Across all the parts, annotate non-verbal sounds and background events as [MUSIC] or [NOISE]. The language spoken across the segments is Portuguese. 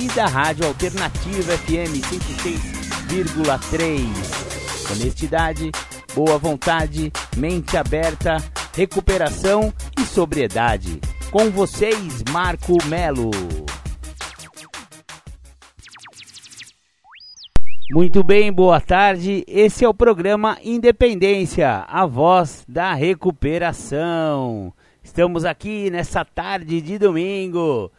e da Rádio Alternativa FM 106,3. Honestidade, boa vontade, mente aberta, recuperação e sobriedade. Com vocês, Marco Melo. Muito bem, boa tarde. Esse é o programa Independência, a voz da recuperação. Estamos aqui nessa tarde de domingo.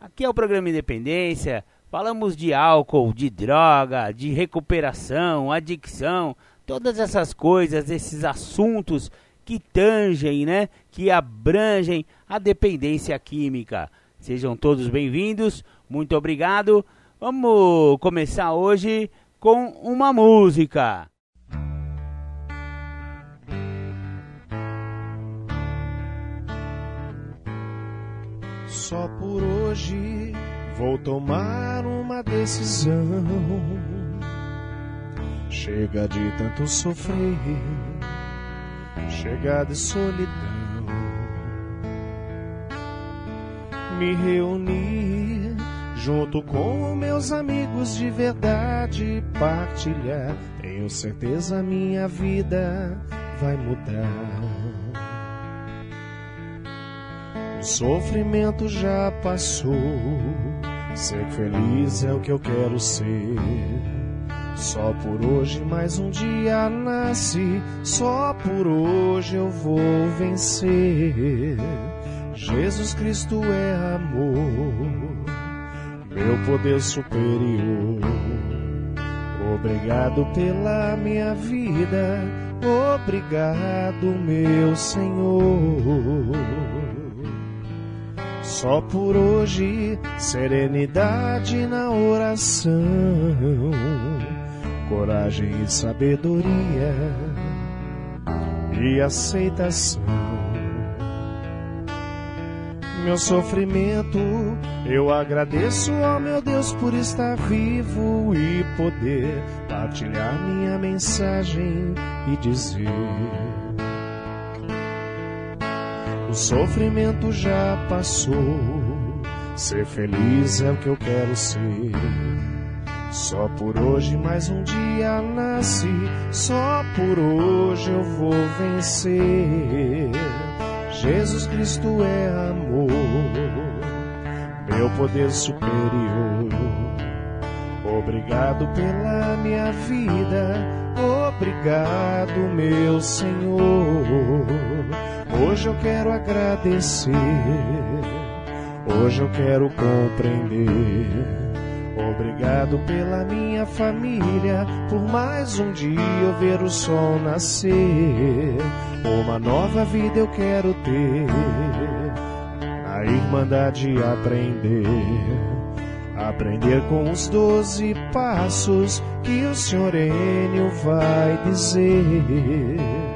Aqui é o programa Independência. Falamos de álcool, de droga, de recuperação, adicção, todas essas coisas, esses assuntos que tangem, né, que abrangem a dependência química. Sejam todos bem-vindos. Muito obrigado. Vamos começar hoje com uma música. Só por hoje vou tomar uma decisão. Chega de tanto sofrer, chega de solidão. Me reunir junto com meus amigos de verdade partilhar. Tenho certeza minha vida vai mudar. O sofrimento já passou, ser feliz é o que eu quero ser. Só por hoje mais um dia nasce, só por hoje eu vou vencer. Jesus Cristo é amor meu poder superior. Obrigado pela minha vida, obrigado, meu Senhor. Só por hoje, serenidade na oração, coragem e sabedoria e aceitação meu sofrimento. Eu agradeço ao meu Deus por estar vivo e poder partilhar minha mensagem e dizer: O sofrimento já passou, ser feliz é o que eu quero ser. Só por hoje mais um dia nasce, só por hoje eu vou vencer. Jesus Cristo é amor, meu poder superior. Obrigado pela minha vida, obrigado, meu Senhor. Hoje eu quero agradecer, hoje eu quero compreender. Obrigado pela minha família, por mais um dia eu ver o sol nascer. Uma nova vida eu quero ter, a irmandade aprender. Aprender com os doze passos que o Senhor Enio vai dizer.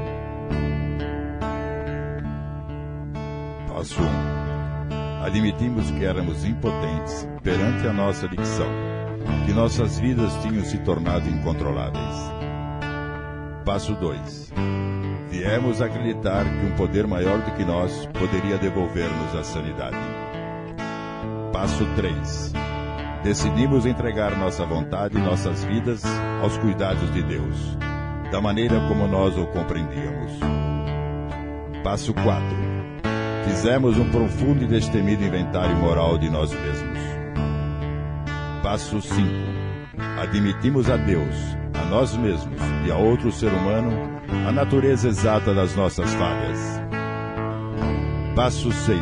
Passo 1. Admitimos que éramos impotentes perante a nossa adicção, que nossas vidas tinham se tornado incontroláveis. Passo 2. Viemos acreditar que um poder maior do que nós poderia devolver-nos a sanidade. Passo 3. Decidimos entregar nossa vontade e nossas vidas aos cuidados de Deus, da maneira como nós o compreendíamos. Passo 4. Fizemos um profundo e destemido inventário moral de nós mesmos Passo 5. Admitimos a Deus, a nós mesmos e a outro ser humano a natureza exata das nossas falhas. Passo 6.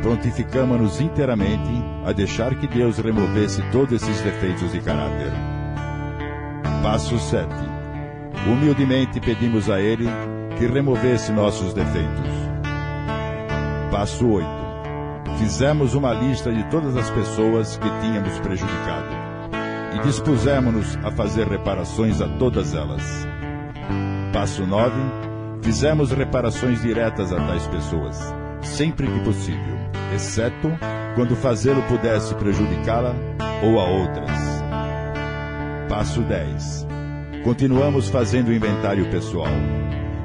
Prontificamos-nos inteiramente a deixar que Deus removesse todos esses defeitos de caráter. Passo 7. Humildemente pedimos a Ele que removesse nossos defeitos. Passo 8 Fizemos uma lista de todas as pessoas que tínhamos prejudicado e dispusemos-nos a fazer reparações a todas elas. Passo 9. Fizemos reparações diretas a tais pessoas, sempre que possível, exceto quando fazê-lo pudesse prejudicá-la ou a outras. Passo 10. Continuamos fazendo o inventário pessoal,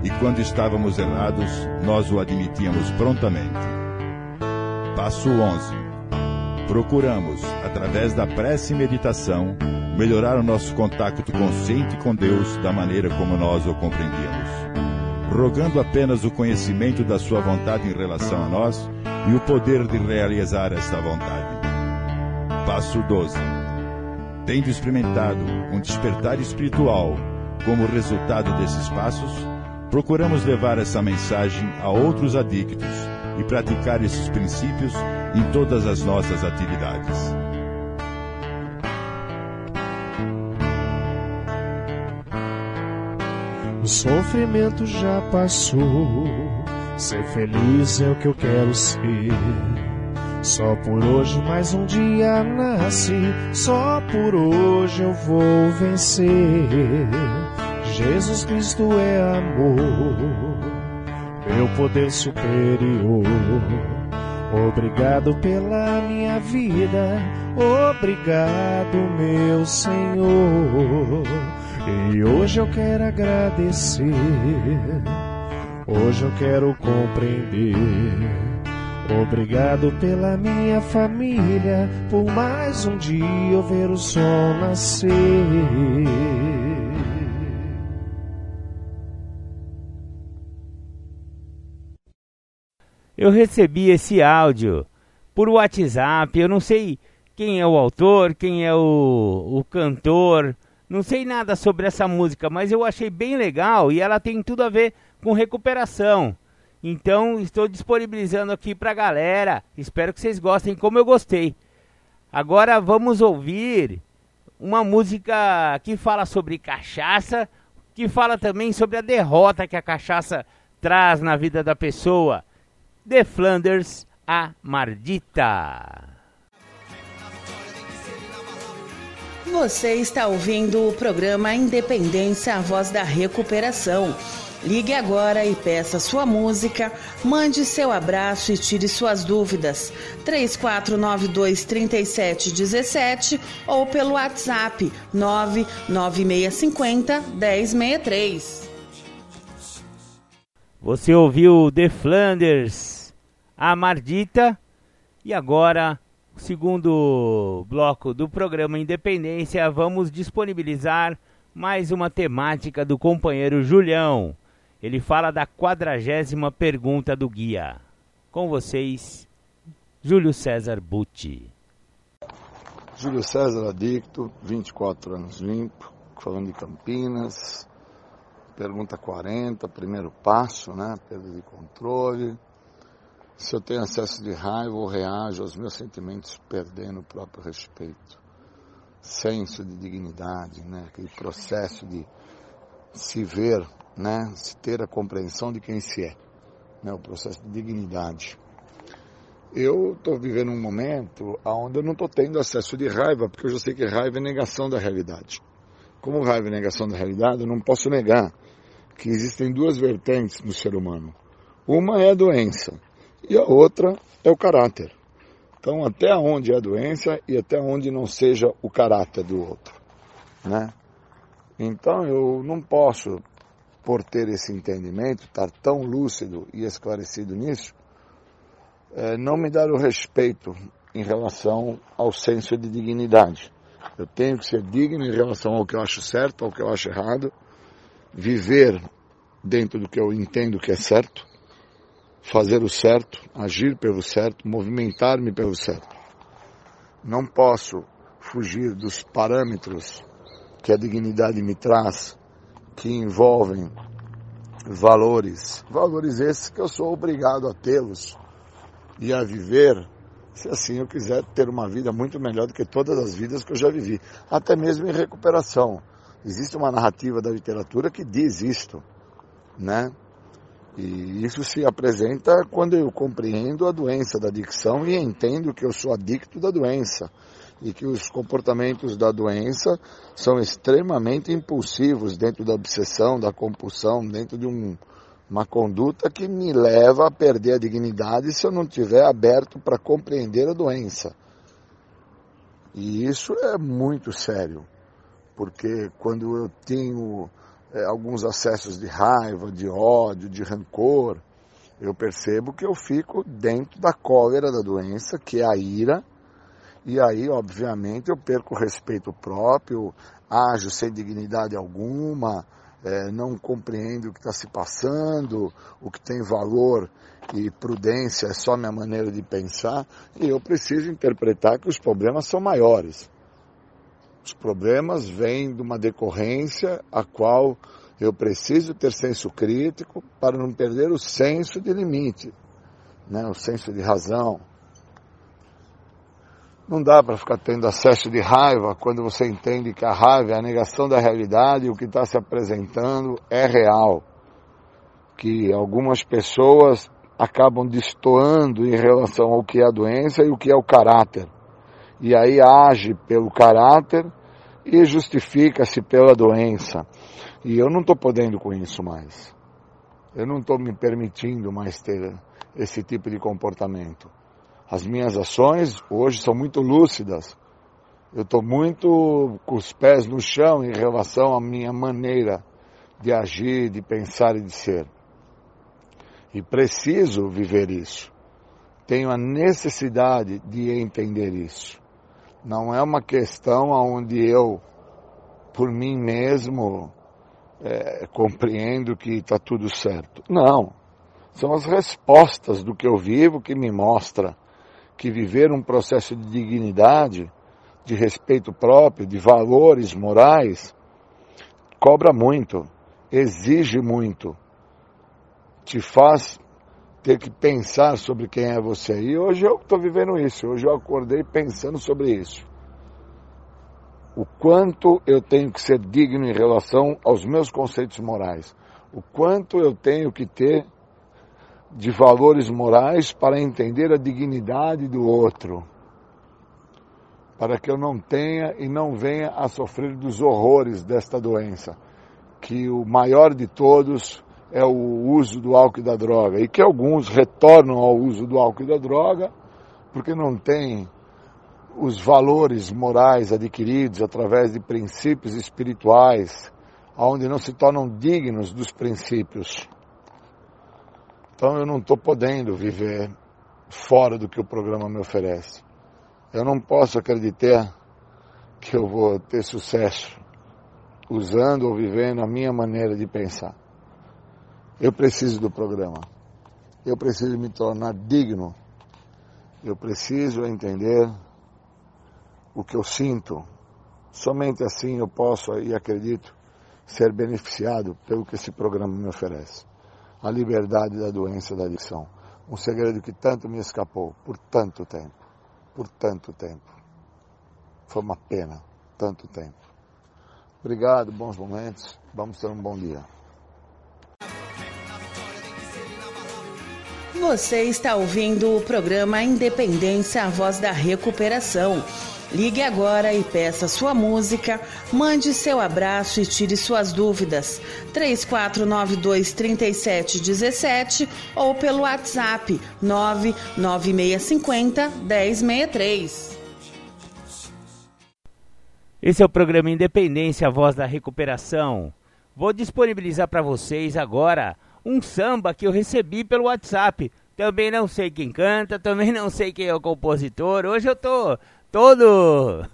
e quando estávamos errados, nós o admitíamos prontamente. Passo 11. Procuramos, através da prece e meditação, melhorar o nosso contato consciente com Deus da maneira como nós o compreendíamos, rogando apenas o conhecimento da Sua vontade em relação a nós e o poder de realizar esta vontade. Passo 12. Tendo experimentado um despertar espiritual como resultado desses passos, procuramos levar essa mensagem a outros adictos e praticar esses princípios em todas as nossas atividades. O sofrimento já passou, ser feliz é o que eu quero ser. Só por hoje mais um dia nasce, só por hoje eu vou vencer. Jesus Cristo é amor, meu poder superior. Obrigado pela minha vida, obrigado, meu Senhor. E hoje eu quero agradecer, hoje eu quero compreender. Obrigado pela minha família, por mais um dia eu ver o sol nascer. Eu recebi esse áudio por WhatsApp. Eu não sei quem é o autor, quem é o, o cantor, não sei nada sobre essa música, mas eu achei bem legal e ela tem tudo a ver com recuperação. Então estou disponibilizando aqui para a galera. Espero que vocês gostem como eu gostei. Agora vamos ouvir uma música que fala sobre cachaça, que fala também sobre a derrota que a cachaça traz na vida da pessoa. The Flanders, a Mardita. Você está ouvindo o programa Independência, a voz da recuperação. Ligue agora e peça sua música, mande seu abraço e tire suas dúvidas. 3492 3717 ou pelo WhatsApp 99650 1063. Você ouviu The Flanders, a Mardita e agora segundo bloco do programa Independência, vamos disponibilizar mais uma temática do companheiro Julião. Ele fala da quadragésima pergunta do guia. Com vocês, Júlio César Butti. Júlio César adicto, 24 anos limpo, falando de Campinas. Pergunta 40, primeiro passo, né? Perda de controle. Se eu tenho acesso de raiva ou reajo aos meus sentimentos perdendo o próprio respeito. Senso de dignidade, né? Aquele processo de se ver né, se ter a compreensão de quem se é, né, o processo de dignidade. Eu estou vivendo um momento onde eu não estou tendo acesso de raiva, porque eu já sei que raiva é negação da realidade. Como raiva é negação da realidade, eu não posso negar que existem duas vertentes no ser humano. Uma é a doença e a outra é o caráter. Então, até onde é a doença e até onde não seja o caráter do outro, né? Então, eu não posso por ter esse entendimento, estar tão lúcido e esclarecido nisso, é, não me dar o respeito em relação ao senso de dignidade. Eu tenho que ser digno em relação ao que eu acho certo, ao que eu acho errado, viver dentro do que eu entendo que é certo, fazer o certo, agir pelo certo, movimentar-me pelo certo. Não posso fugir dos parâmetros que a dignidade me traz que envolvem valores, valores esses que eu sou obrigado a tê-los e a viver, se assim eu quiser ter uma vida muito melhor do que todas as vidas que eu já vivi, até mesmo em recuperação. Existe uma narrativa da literatura que diz isto, né? E isso se apresenta quando eu compreendo a doença da adicção e entendo que eu sou adicto da doença. e que os comportamentos da doença são extremamente impulsivos dentro da obsessão, da compulsão, dentro de um, uma conduta que me leva a perder a dignidade se eu não tiver aberto para compreender a doença. E isso é muito sério, porque quando eu tenho é, alguns acessos de raiva, de ódio, de rancor, eu percebo que eu fico dentro da cólera da doença, que é a ira, e aí, obviamente, eu perco o respeito próprio, ajo sem dignidade alguma, é, não compreendo o que está se passando, o que tem valor e prudência é só minha maneira de pensar, e eu preciso interpretar que os problemas são maiores. Os problemas vêm de uma decorrência a qual eu preciso ter senso crítico para não perder o senso de limite, né? o senso de razão. Não dá para ficar tendo acesso de raiva quando você entende que a raiva é a negação da realidade e o que está se apresentando é real. Que algumas pessoas acabam destoando em relação ao que é a doença e o que é o caráter. E aí age pelo caráter e justifica-se pela doença. E eu não estou podendo com isso mais. Eu não estou me permitindo mais ter esse tipo de comportamento. As minhas ações hoje são muito lúcidas. Eu estou muito com os pés no chão em relação à minha maneira de agir, de pensar e de ser. E preciso viver isso. Tenho a necessidade de entender isso. Não é uma questão onde eu, por mim mesmo, é, compreendo que está tudo certo. Não. São as respostas do que eu vivo que me mostra que viver um processo de dignidade, de respeito próprio, de valores morais, cobra muito, exige muito te faz ter que pensar sobre quem é você. E hoje eu estou vivendo isso, hoje eu acordei pensando sobre isso. O quanto eu tenho que ser digno em relação aos meus conceitos morais. O quanto eu tenho que ter de valores morais para entender a dignidade do outro. Para que eu não tenha e não venha a sofrer dos horrores desta doença. Que o maior de todos é o uso do álcool e da droga, e que alguns retornam ao uso do álcool e da droga porque não têm os valores morais adquiridos através de princípios espirituais, onde não se tornam dignos dos princípios. Então eu não estou podendo viver fora do que o programa me oferece. Eu não posso acreditar que eu vou ter sucesso usando ou vivendo a minha maneira de pensar. Eu preciso do programa. Eu preciso me tornar digno. Eu preciso entender o que eu sinto. Somente assim eu posso e acredito ser beneficiado pelo que esse programa me oferece. A liberdade da doença da adicção. Um segredo que tanto me escapou por tanto tempo. Por tanto tempo. Foi uma pena, tanto tempo. Obrigado, bons momentos. Vamos ter um bom dia. Você está ouvindo o programa Independência, a voz da recuperação. Ligue agora e peça sua música, mande seu abraço e tire suas dúvidas. 34923717 ou pelo WhatsApp 99650 1063. Esse é o programa Independência, a voz da recuperação. Vou disponibilizar para vocês agora um samba que eu recebi pelo WhatsApp. Também não sei quem canta, também não sei quem é o compositor. Hoje eu tô todo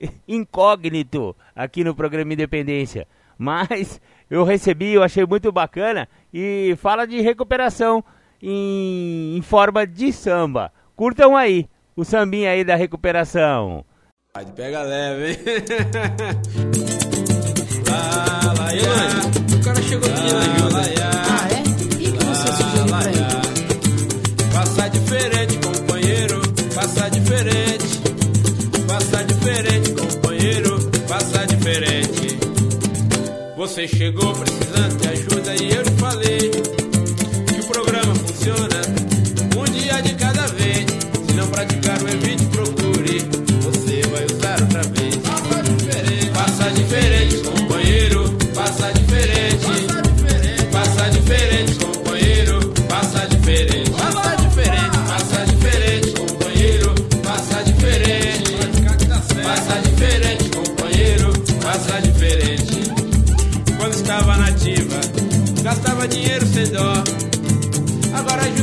[LAUGHS] incógnito aqui no programa Independência. Mas eu recebi, eu achei muito bacana e fala de recuperação em, em forma de samba. Curtam aí o sambinha aí da recuperação. Pega leve, hein? [LAUGHS] lá, lá, lá, o cara chegou pedindo ajuda. Você chegou precisando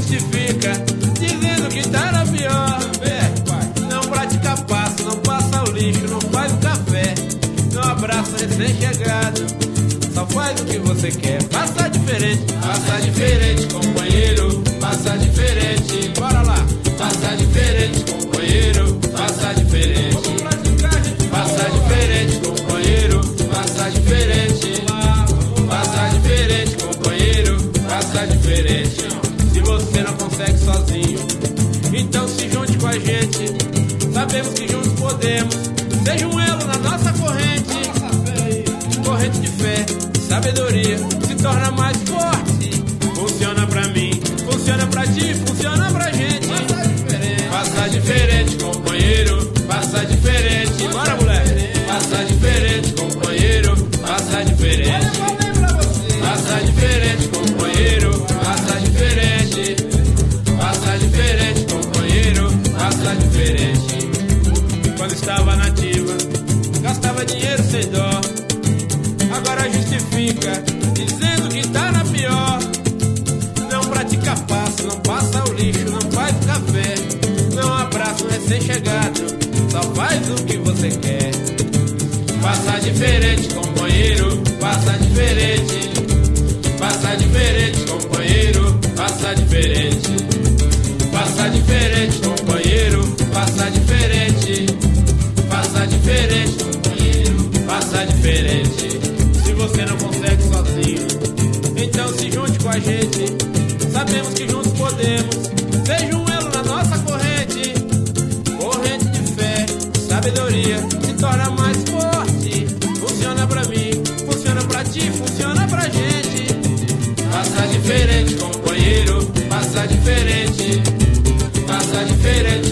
justifica, dizendo que tá na pior. Vê, não pratica passo, não passa o lixo, não faz o café. Não abraça recém-chegado, só faz o que você quer. Passa diferente, passa diferente, companheiro, passa diferente. Bora lá, passa diferente, companheiro, passa diferente. Sozinho, então se junte com a gente. Sabemos que juntos podemos. Seja um elo na nossa corrente. Corrente de fé, sabedoria, se torna mais forte. Funciona pra mim, funciona pra ti, funciona Agora justifica, dizendo que tá na pior. Não pratica passo, não passa o lixo, não faz café. Não abraça o recém-chegado, só faz o que você quer. Passa diferente, companheiro, passa diferente. Passa diferente, companheiro, passa diferente. Passa diferente, companheiro, passa diferente. Passa diferente, companheiro, passa diferente. Você não consegue sozinho, então se junte com a gente. Sabemos que juntos podemos. Seja um elo na nossa corrente. Corrente de fé, sabedoria, se torna mais forte. Funciona pra mim, funciona pra ti, funciona pra gente. Passa diferente, companheiro, passa diferente. Passa diferente,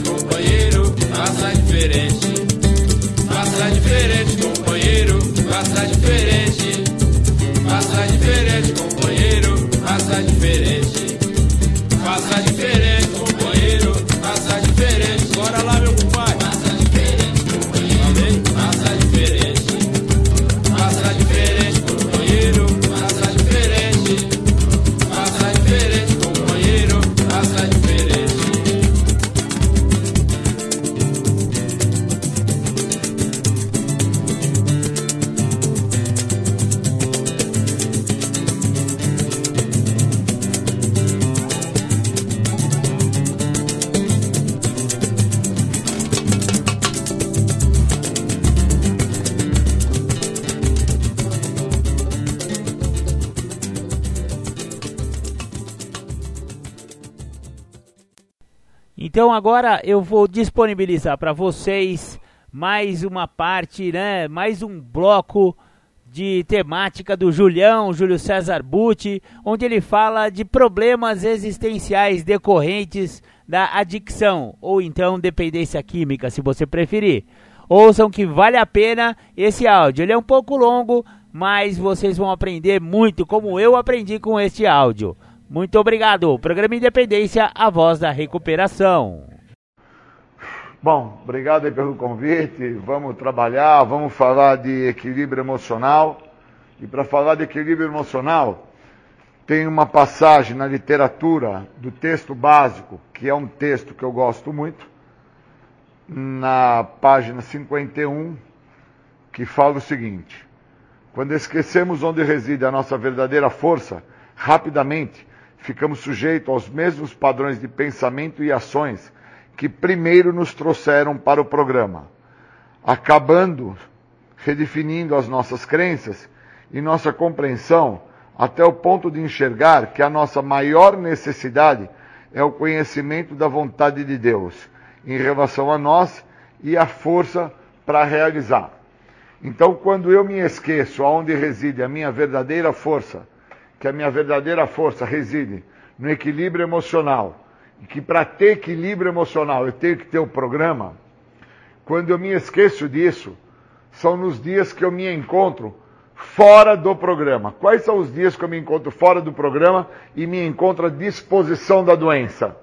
agora eu vou disponibilizar para vocês mais uma parte, né? Mais um bloco de temática do Julião, Júlio César Butti, onde ele fala de problemas existenciais decorrentes da adicção ou então dependência química, se você preferir. Ouçam que vale a pena esse áudio. Ele é um pouco longo, mas vocês vão aprender muito, como eu aprendi com este áudio. Muito obrigado. Programa Independência, a voz da recuperação. Bom, obrigado pelo convite. Vamos trabalhar, vamos falar de equilíbrio emocional. E para falar de equilíbrio emocional, tem uma passagem na literatura do texto básico, que é um texto que eu gosto muito, na página 51, que fala o seguinte: Quando esquecemos onde reside a nossa verdadeira força, rapidamente ficamos sujeitos aos mesmos padrões de pensamento e ações que primeiro nos trouxeram para o programa, acabando redefinindo as nossas crenças e nossa compreensão até o ponto de enxergar que a nossa maior necessidade é o conhecimento da vontade de Deus em relação a nós e a força para realizar. Então, quando eu me esqueço aonde reside a minha verdadeira força, que a minha verdadeira força reside no equilíbrio emocional, que para ter equilíbrio emocional eu tenho que ter o programa, quando eu me esqueço disso, são nos dias que eu me encontro fora do programa. Quais são os dias que eu me encontro fora do programa e me encontro à disposição da doença?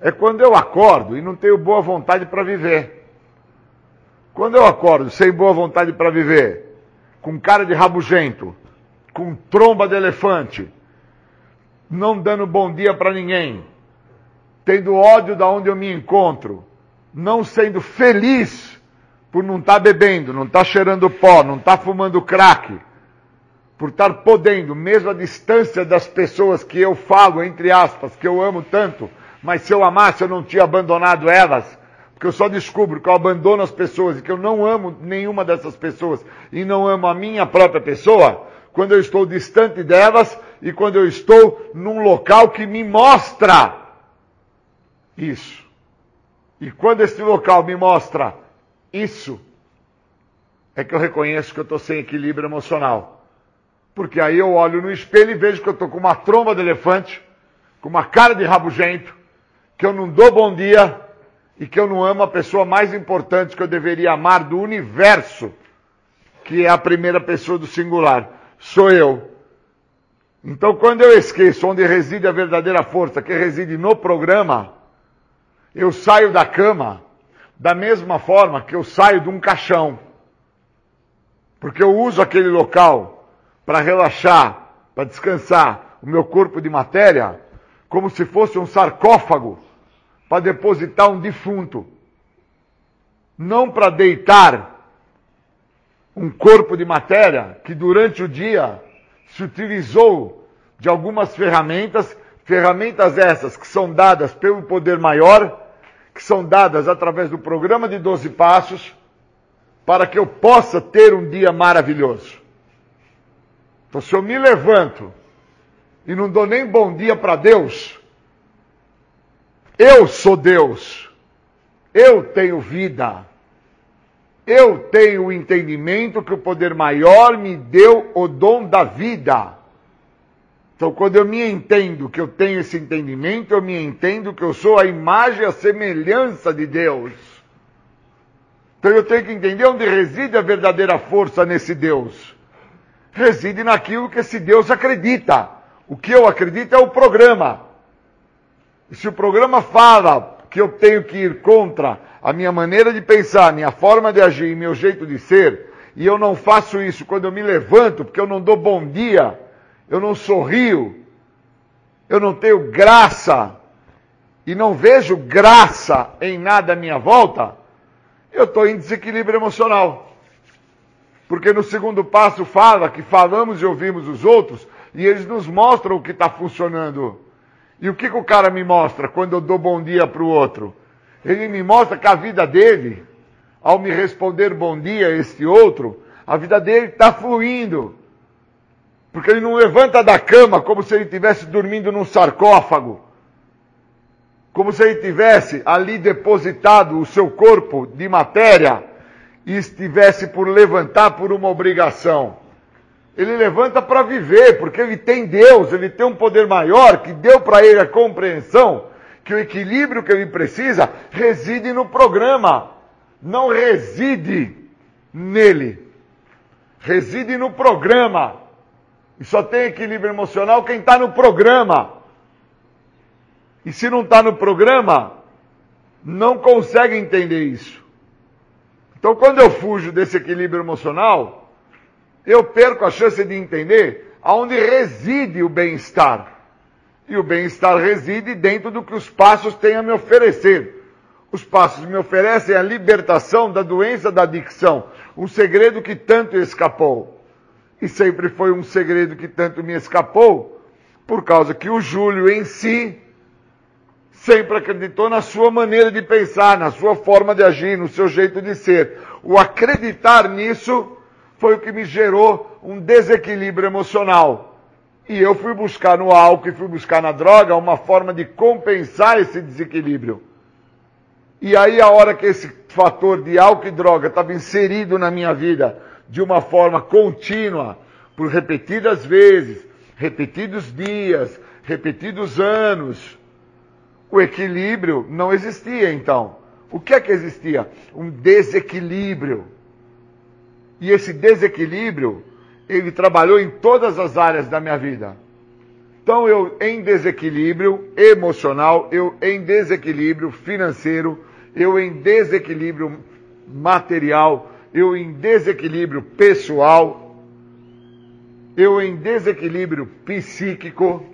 É quando eu acordo e não tenho boa vontade para viver. Quando eu acordo sem boa vontade para viver, com cara de rabugento, com tromba de elefante, não dando bom dia para ninguém, tendo ódio da onde eu me encontro, não sendo feliz por não estar tá bebendo, não estar tá cheirando pó, não estar tá fumando crack, por estar podendo, mesmo a distância das pessoas que eu falo, entre aspas, que eu amo tanto, mas se eu amasse eu não tinha abandonado elas, porque eu só descubro que eu abandono as pessoas e que eu não amo nenhuma dessas pessoas e não amo a minha própria pessoa, quando eu estou distante delas e quando eu estou num local que me mostra isso. E quando esse local me mostra isso, é que eu reconheço que eu estou sem equilíbrio emocional. Porque aí eu olho no espelho e vejo que eu estou com uma tromba de elefante, com uma cara de rabugento, que eu não dou bom dia e que eu não amo a pessoa mais importante que eu deveria amar do universo, que é a primeira pessoa do singular. Sou eu. Então, quando eu esqueço onde reside a verdadeira força, que reside no programa, eu saio da cama da mesma forma que eu saio de um caixão. Porque eu uso aquele local para relaxar, para descansar o meu corpo de matéria, como se fosse um sarcófago para depositar um defunto. Não para deitar um corpo de matéria que durante o dia se utilizou de algumas ferramentas, ferramentas essas que são dadas pelo poder maior que são dadas através do programa de 12 passos para que eu possa ter um dia maravilhoso. Então, se eu me levanto e não dou nem bom dia para Deus, eu sou Deus, eu tenho vida, eu tenho o entendimento que o poder maior me deu o dom da vida. Então, quando eu me entendo que eu tenho esse entendimento, eu me entendo que eu sou a imagem e a semelhança de Deus. Então, eu tenho que entender onde reside a verdadeira força nesse Deus. Reside naquilo que esse Deus acredita. O que eu acredito é o programa. E se o programa fala que eu tenho que ir contra a minha maneira de pensar, minha forma de agir, meu jeito de ser, e eu não faço isso quando eu me levanto, porque eu não dou bom dia, eu não sorrio, eu não tenho graça e não vejo graça em nada à minha volta, eu estou em desequilíbrio emocional. Porque no segundo passo fala que falamos e ouvimos os outros e eles nos mostram o que está funcionando. E o que, que o cara me mostra quando eu dou bom dia para o outro? Ele me mostra que a vida dele, ao me responder bom dia a este outro, a vida dele está fluindo. Porque ele não levanta da cama como se ele estivesse dormindo num sarcófago. Como se ele tivesse ali depositado o seu corpo de matéria e estivesse por levantar por uma obrigação. Ele levanta para viver, porque ele tem Deus, ele tem um poder maior que deu para ele a compreensão que o equilíbrio que ele precisa reside no programa, não reside nele. Reside no programa. E só tem equilíbrio emocional quem está no programa. E se não está no programa, não consegue entender isso. Então, quando eu fujo desse equilíbrio emocional, eu perco a chance de entender aonde reside o bem-estar. E o bem-estar reside dentro do que os passos têm a me oferecer. Os passos me oferecem a libertação da doença da adicção, um segredo que tanto escapou. E sempre foi um segredo que tanto me escapou, por causa que o Júlio em si sempre acreditou na sua maneira de pensar, na sua forma de agir, no seu jeito de ser. O acreditar nisso foi o que me gerou um desequilíbrio emocional. E eu fui buscar no álcool e fui buscar na droga uma forma de compensar esse desequilíbrio. E aí, a hora que esse fator de álcool e droga estava inserido na minha vida, de uma forma contínua, por repetidas vezes, repetidos dias, repetidos anos, o equilíbrio não existia então. O que é que existia? Um desequilíbrio. E esse desequilíbrio, ele trabalhou em todas as áreas da minha vida. Então eu em desequilíbrio emocional, eu em desequilíbrio financeiro, eu em desequilíbrio material, eu em desequilíbrio pessoal, eu em desequilíbrio psíquico.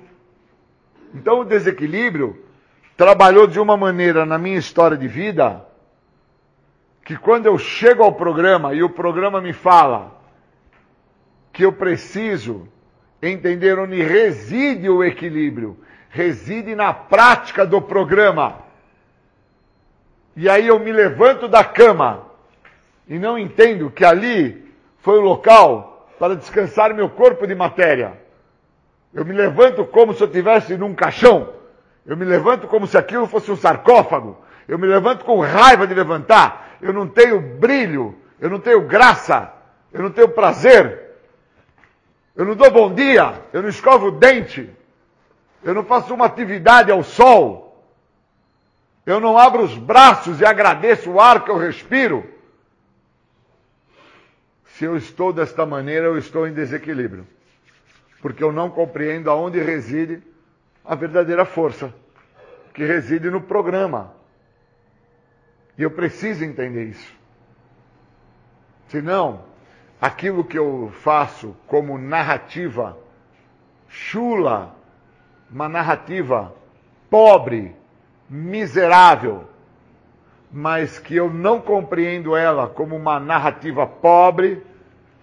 Então o desequilíbrio trabalhou de uma maneira na minha história de vida que quando eu chego ao programa e o programa me fala que eu preciso entender onde reside o equilíbrio, reside na prática do programa. E aí eu me levanto da cama e não entendo que ali foi o local para descansar meu corpo de matéria. Eu me levanto como se eu estivesse num caixão. Eu me levanto como se aquilo fosse um sarcófago. Eu me levanto com raiva de levantar. Eu não tenho brilho. Eu não tenho graça. Eu não tenho prazer. Eu não dou bom dia. Eu não escovo o dente. Eu não faço uma atividade ao sol. Eu não abro os braços e agradeço o ar que eu respiro. Se eu estou desta maneira, eu estou em desequilíbrio. Porque eu não compreendo aonde reside a verdadeira força, que reside no programa. E eu preciso entender isso. Senão, aquilo que eu faço como narrativa chula, uma narrativa pobre, miserável, mas que eu não compreendo ela como uma narrativa pobre,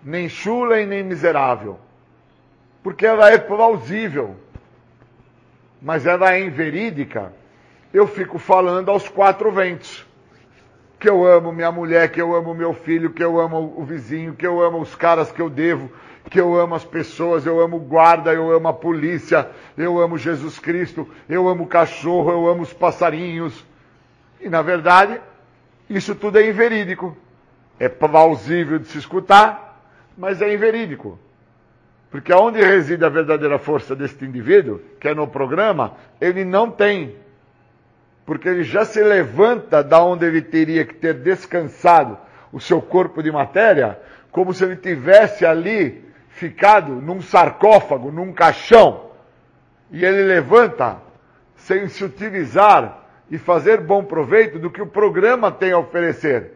nem chula e nem miserável. Porque ela é plausível, mas ela é inverídica. Eu fico falando aos quatro ventos. Que eu amo minha mulher, que eu amo meu filho, que eu amo o vizinho, que eu amo os caras que eu devo, que eu amo as pessoas, eu amo guarda, eu amo a polícia, eu amo Jesus Cristo, eu amo o cachorro, eu amo os passarinhos. E na verdade, isso tudo é inverídico. É plausível de se escutar, mas é inverídico. Porque aonde reside a verdadeira força deste indivíduo, que é no programa, ele não tem. Porque ele já se levanta da onde ele teria que ter descansado o seu corpo de matéria, como se ele tivesse ali ficado num sarcófago, num caixão. E ele levanta sem se utilizar e fazer bom proveito do que o programa tem a oferecer.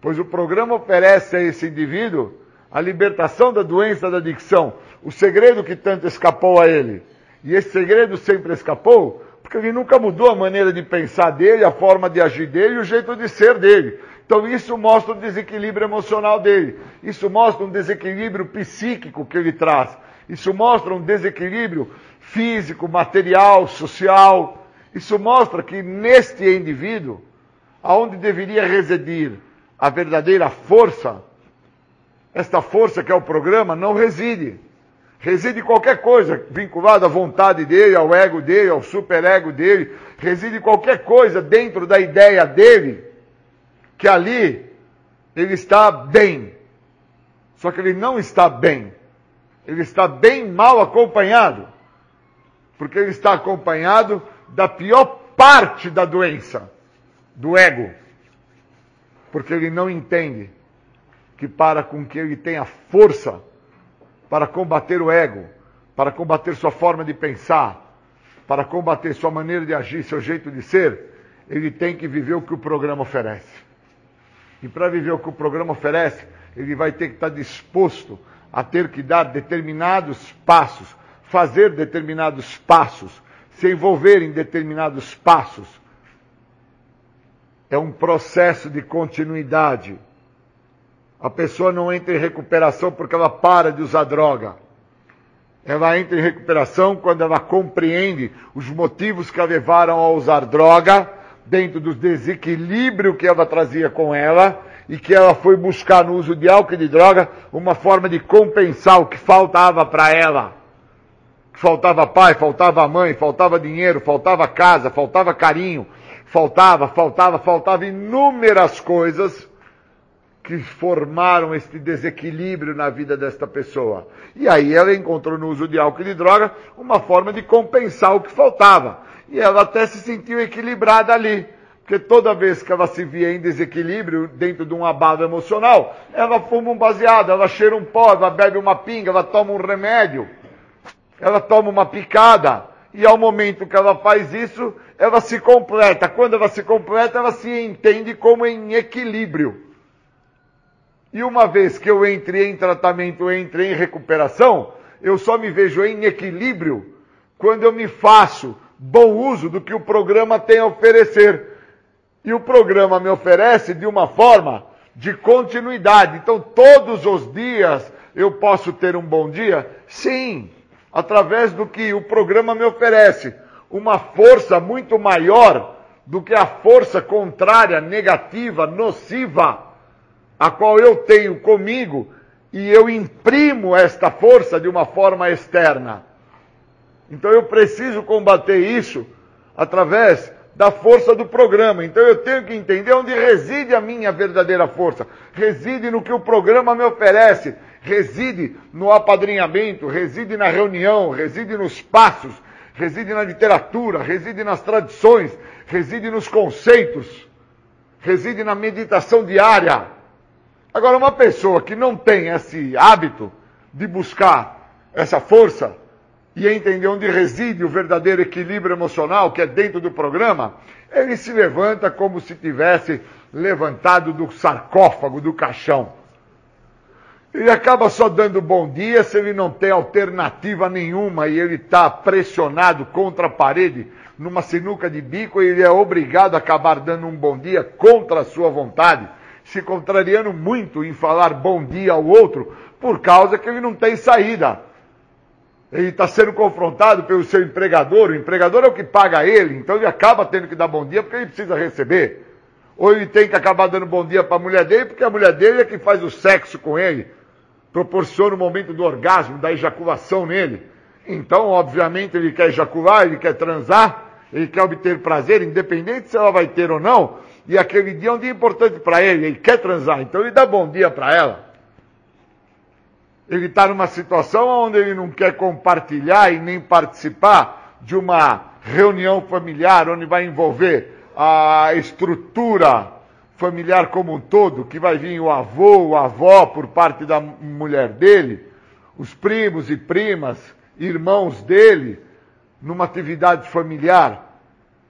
Pois o programa oferece a esse indivíduo a libertação da doença da adicção, o segredo que tanto escapou a ele. E esse segredo sempre escapou porque ele nunca mudou a maneira de pensar dele, a forma de agir dele o jeito de ser dele. Então isso mostra o desequilíbrio emocional dele. Isso mostra um desequilíbrio psíquico que ele traz. Isso mostra um desequilíbrio físico, material, social. Isso mostra que neste indivíduo, aonde deveria residir a verdadeira força, esta força que é o programa não reside. Reside qualquer coisa vinculada à vontade dele, ao ego dele, ao superego dele. Reside qualquer coisa dentro da ideia dele, que ali ele está bem. Só que ele não está bem. Ele está bem mal acompanhado. Porque ele está acompanhado da pior parte da doença, do ego. Porque ele não entende que para com que ele tenha força para combater o ego, para combater sua forma de pensar, para combater sua maneira de agir, seu jeito de ser, ele tem que viver o que o programa oferece. E para viver o que o programa oferece, ele vai ter que estar disposto a ter que dar determinados passos, fazer determinados passos, se envolver em determinados passos. É um processo de continuidade. A pessoa não entra em recuperação porque ela para de usar droga. Ela entra em recuperação quando ela compreende os motivos que a levaram a usar droga, dentro do desequilíbrio que ela trazia com ela, e que ela foi buscar no uso de álcool e de droga uma forma de compensar o que faltava para ela. Faltava pai, faltava mãe, faltava dinheiro, faltava casa, faltava carinho, faltava, faltava, faltava inúmeras coisas que formaram este desequilíbrio na vida desta pessoa. E aí ela encontrou no uso de álcool e de droga uma forma de compensar o que faltava. E ela até se sentiu equilibrada ali. Porque toda vez que ela se via em desequilíbrio dentro de um abalo emocional, ela fuma um baseado, ela cheira um pó, ela bebe uma pinga, ela toma um remédio, ela toma uma picada. E ao momento que ela faz isso, ela se completa. Quando ela se completa, ela se entende como em equilíbrio. E uma vez que eu entre em tratamento, entre em recuperação, eu só me vejo em equilíbrio quando eu me faço bom uso do que o programa tem a oferecer. E o programa me oferece de uma forma de continuidade. Então, todos os dias eu posso ter um bom dia? Sim, através do que o programa me oferece. Uma força muito maior do que a força contrária, negativa, nociva, a qual eu tenho comigo e eu imprimo esta força de uma forma externa. Então eu preciso combater isso através da força do programa. Então eu tenho que entender onde reside a minha verdadeira força. Reside no que o programa me oferece, reside no apadrinhamento, reside na reunião, reside nos passos, reside na literatura, reside nas tradições, reside nos conceitos, reside na meditação diária. Agora, uma pessoa que não tem esse hábito de buscar essa força, e entender onde reside o verdadeiro equilíbrio emocional que é dentro do programa, ele se levanta como se tivesse levantado do sarcófago, do caixão. Ele acaba só dando bom dia se ele não tem alternativa nenhuma e ele está pressionado contra a parede numa sinuca de bico e ele é obrigado a acabar dando um bom dia contra a sua vontade, se contrariando muito em falar bom dia ao outro, por causa que ele não tem saída ele está sendo confrontado pelo seu empregador, o empregador é o que paga ele, então ele acaba tendo que dar bom dia porque ele precisa receber. Ou ele tem que acabar dando bom dia para a mulher dele, porque a mulher dele é que faz o sexo com ele, proporciona o momento do orgasmo, da ejaculação nele. Então, obviamente, ele quer ejacular, ele quer transar, ele quer obter prazer, independente se ela vai ter ou não, e aquele dia é um dia importante para ele, ele quer transar, então ele dá bom dia para ela. Ele está numa situação onde ele não quer compartilhar e nem participar de uma reunião familiar onde vai envolver a estrutura familiar como um todo, que vai vir o avô, a avó por parte da mulher dele, os primos e primas, irmãos dele, numa atividade familiar.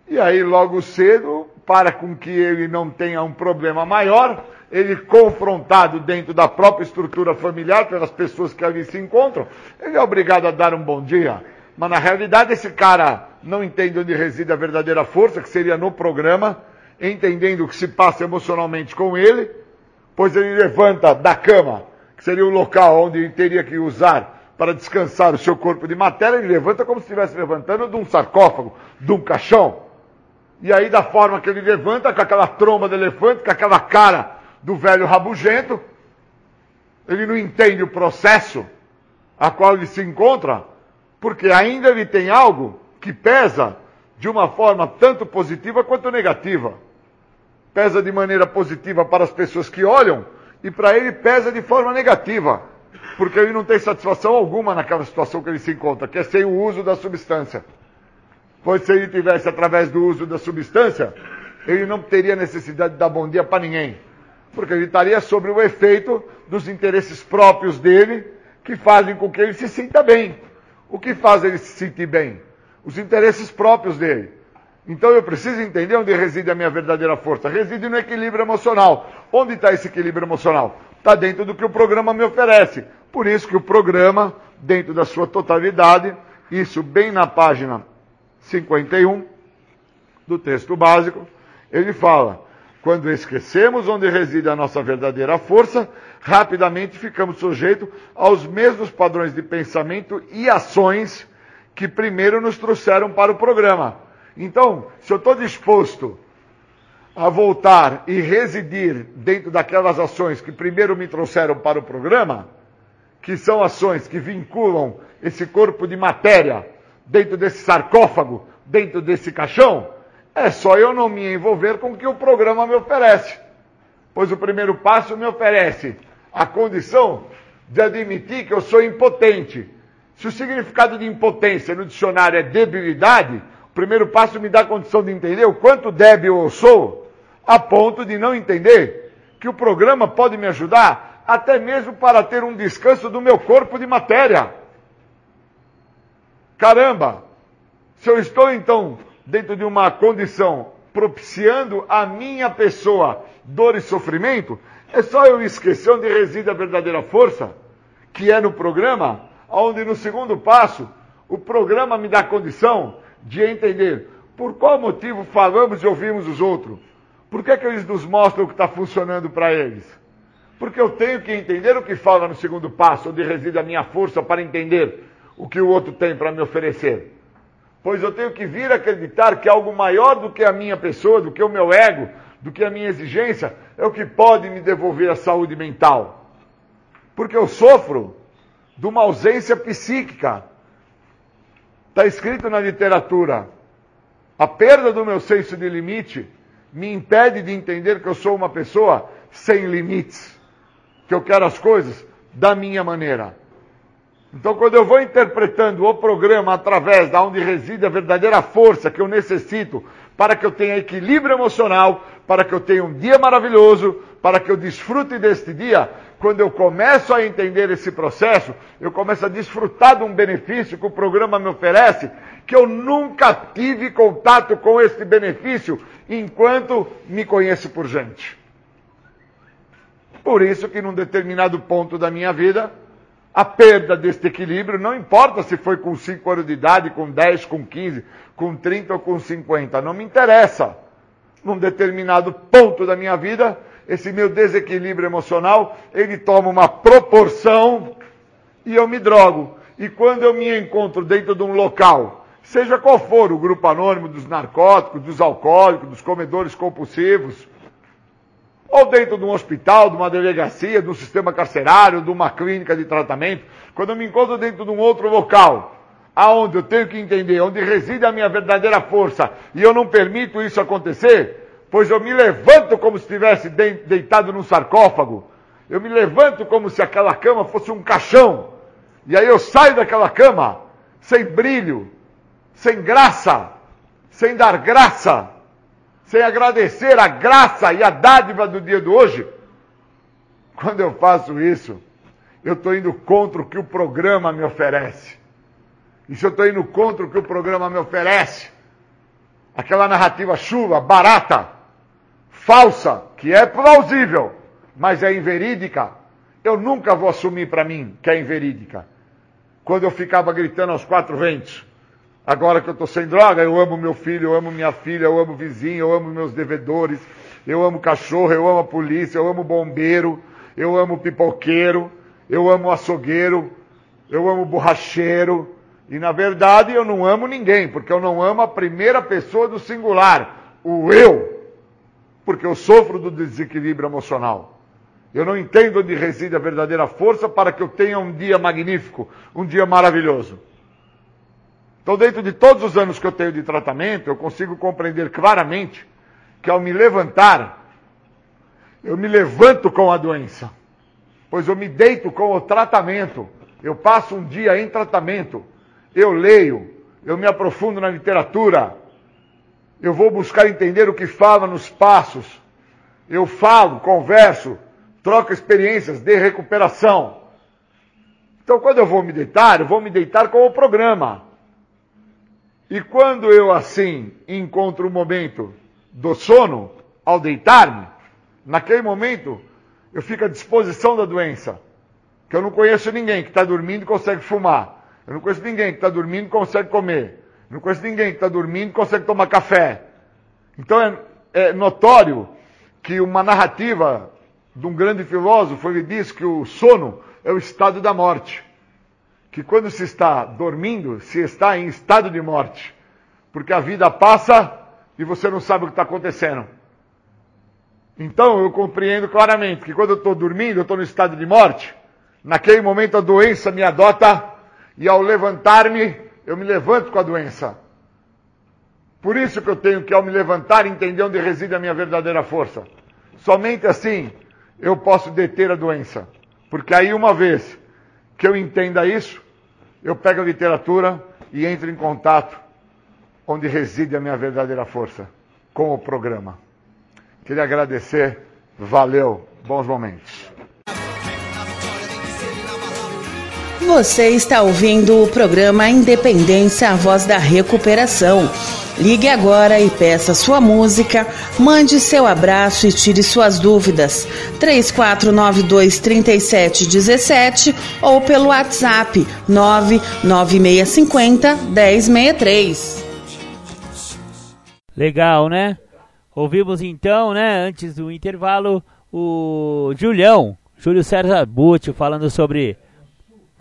E aí, logo cedo, para com que ele não tenha um problema maior, ele confrontado dentro da própria estrutura familiar, pelas pessoas que ali se encontram, ele é obrigado a dar um bom dia. Mas na realidade esse cara não entende onde reside a verdadeira força, que seria no programa, entendendo o que se passa emocionalmente com ele, pois ele levanta da cama, que seria o local onde ele teria que usar para descansar o seu corpo de matéria, ele levanta como se estivesse levantando de um sarcófago, de um caixão. E aí, da forma que ele levanta, com aquela tromba de elefante, com aquela cara do velho rabugento, ele não entende o processo a qual ele se encontra, porque ainda ele tem algo que pesa de uma forma tanto positiva quanto negativa. Pesa de maneira positiva para as pessoas que olham e para ele pesa de forma negativa, porque ele não tem satisfação alguma naquela situação que ele se encontra, que é sem o uso da substância. Pois se ele tivesse através do uso da substância, ele não teria necessidade de dar bom dia para ninguém porque ele estaria sobre o efeito dos interesses próprios dele, que fazem com que ele se sinta bem. O que faz ele se sentir bem? Os interesses próprios dele. Então eu preciso entender onde reside a minha verdadeira força. Reside no equilíbrio emocional. Onde está esse equilíbrio emocional? Está dentro do que o programa me oferece. Por isso que o programa, dentro da sua totalidade, isso bem na página 51 do texto básico, ele fala: quando esquecemos onde reside a nossa verdadeira força, rapidamente ficamos sujeitos aos mesmos padrões de pensamento e ações que primeiro nos trouxeram para o programa. Então, se eu estou disposto a voltar e residir dentro daquelas ações que primeiro me trouxeram para o programa, que são ações que vinculam esse corpo de matéria dentro desse sarcófago, dentro desse caixão, é só eu não me envolver com o que o programa me oferece. Pois o primeiro passo me oferece a condição de admitir que eu sou impotente. Se o significado de impotência no dicionário é debilidade, primeiro passo me dá a condição de entender o quanto débil eu sou, a ponto de não entender que o programa pode me ajudar até mesmo para ter um descanso do meu corpo de matéria. Caramba! Se eu estou então dentro de uma condição propiciando a minha pessoa dor e sofrimento, é só eu esquecer onde reside a verdadeira força, que é no programa, onde no segundo passo, o programa me dá condição de entender por qual motivo falamos e ouvimos os outros. Por que, é que eles nos mostram o que está funcionando para eles? Porque eu tenho que entender o que fala no segundo passo, onde reside a minha força para entender o que o outro tem para me oferecer. Pois eu tenho que vir acreditar que algo maior do que a minha pessoa, do que o meu ego, do que a minha exigência, é o que pode me devolver a saúde mental. Porque eu sofro de uma ausência psíquica. Está escrito na literatura. A perda do meu senso de limite me impede de entender que eu sou uma pessoa sem limites. Que eu quero as coisas da minha maneira. Então, quando eu vou interpretando o programa através da onde reside a verdadeira força que eu necessito para que eu tenha equilíbrio emocional, para que eu tenha um dia maravilhoso, para que eu desfrute deste dia, quando eu começo a entender esse processo, eu começo a desfrutar de um benefício que o programa me oferece, que eu nunca tive contato com esse benefício enquanto me conheço por gente. Por isso que num determinado ponto da minha vida, a perda deste equilíbrio, não importa se foi com 5 anos de idade, com 10, com 15, com 30 ou com 50, não me interessa. Num determinado ponto da minha vida, esse meu desequilíbrio emocional, ele toma uma proporção e eu me drogo. E quando eu me encontro dentro de um local, seja qual for o grupo anônimo dos narcóticos, dos alcoólicos, dos comedores compulsivos, ou dentro de um hospital, de uma delegacia, de um sistema carcerário, de uma clínica de tratamento, quando eu me encontro dentro de um outro local, aonde eu tenho que entender onde reside a minha verdadeira força, e eu não permito isso acontecer, pois eu me levanto como se estivesse deitado num sarcófago, eu me levanto como se aquela cama fosse um caixão, e aí eu saio daquela cama sem brilho, sem graça, sem dar graça, sem agradecer a graça e a dádiva do dia de hoje, quando eu faço isso, eu estou indo contra o que o programa me oferece. E se eu estou indo contra o que o programa me oferece, aquela narrativa chuva, barata, falsa, que é plausível, mas é inverídica, eu nunca vou assumir para mim que é inverídica. Quando eu ficava gritando aos quatro ventos, Agora que eu estou sem droga, eu amo meu filho, eu amo minha filha, eu amo vizinho, eu amo meus devedores, eu amo cachorro, eu amo a polícia, eu amo bombeiro, eu amo pipoqueiro, eu amo açougueiro, eu amo borracheiro. E na verdade eu não amo ninguém, porque eu não amo a primeira pessoa do singular, o eu. Porque eu sofro do desequilíbrio emocional. Eu não entendo onde reside a verdadeira força para que eu tenha um dia magnífico, um dia maravilhoso. Então, dentro de todos os anos que eu tenho de tratamento, eu consigo compreender claramente que ao me levantar, eu me levanto com a doença, pois eu me deito com o tratamento. Eu passo um dia em tratamento, eu leio, eu me aprofundo na literatura, eu vou buscar entender o que fala nos passos, eu falo, converso, troco experiências de recuperação. Então, quando eu vou me deitar, eu vou me deitar com o programa. E quando eu assim encontro o momento do sono, ao deitar-me, naquele momento eu fico à disposição da doença. Que eu não conheço ninguém que está dormindo e consegue fumar. Eu não conheço ninguém que está dormindo e consegue comer. Eu não conheço ninguém que está dormindo e consegue tomar café. Então é, é notório que uma narrativa de um grande filósofo, ele diz que o sono é o estado da morte que quando se está dormindo, se está em estado de morte. Porque a vida passa e você não sabe o que está acontecendo. Então eu compreendo claramente que quando eu estou dormindo, eu estou no estado de morte. Naquele momento a doença me adota e ao levantar-me, eu me levanto com a doença. Por isso que eu tenho que, ao me levantar, entender onde reside a minha verdadeira força. Somente assim eu posso deter a doença. Porque aí, uma vez que eu entenda isso, eu pego a literatura e entro em contato onde reside a minha verdadeira força, com o programa. Queria agradecer, valeu, bons momentos. Você está ouvindo o programa Independência, a voz da recuperação. Ligue agora e peça sua música, mande seu abraço e tire suas dúvidas. 3492-3717 ou pelo WhatsApp 99650 1063. Legal, né? Ouvimos então, né, antes do intervalo, o Julião, Júlio César Butti, falando sobre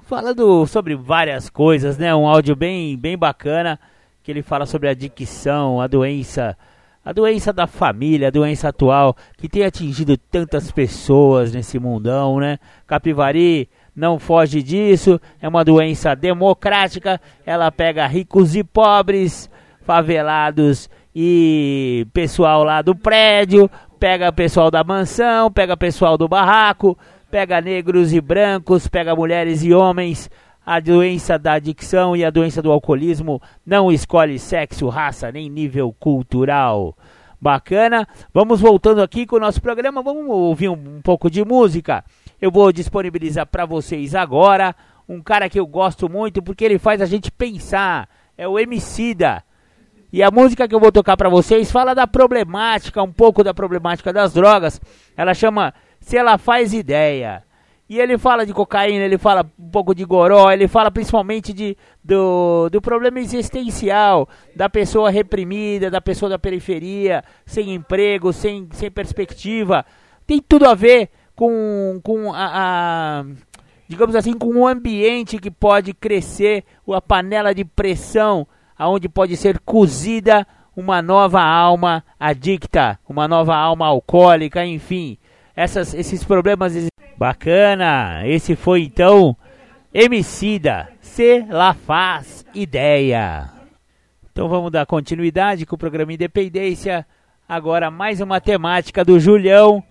falando sobre várias coisas, né? Um áudio bem, bem bacana que ele fala sobre a adicção, a doença, a doença da família, a doença atual que tem atingido tantas pessoas nesse mundão, né? Capivari não foge disso, é uma doença democrática, ela pega ricos e pobres, favelados e pessoal lá do prédio, pega pessoal da mansão, pega pessoal do barraco, pega negros e brancos, pega mulheres e homens. A doença da adicção e a doença do alcoolismo não escolhe sexo, raça nem nível cultural. Bacana. Vamos voltando aqui com o nosso programa. Vamos ouvir um, um pouco de música. Eu vou disponibilizar para vocês agora um cara que eu gosto muito porque ele faz a gente pensar. É o Emicida. E a música que eu vou tocar para vocês fala da problemática, um pouco da problemática das drogas. Ela chama se ela faz ideia. E ele fala de cocaína, ele fala um pouco de goró, ele fala principalmente de, do, do problema existencial, da pessoa reprimida, da pessoa da periferia, sem emprego, sem, sem perspectiva. Tem tudo a ver com, com a, a digamos assim, com um ambiente que pode crescer, a panela de pressão, aonde pode ser cozida uma nova alma adicta, uma nova alma alcoólica, enfim essas, esses problemas. Bacana! Esse foi então Emicida, se lá faz ideia. Então vamos dar continuidade com o programa Independência. Agora mais uma temática do Julião.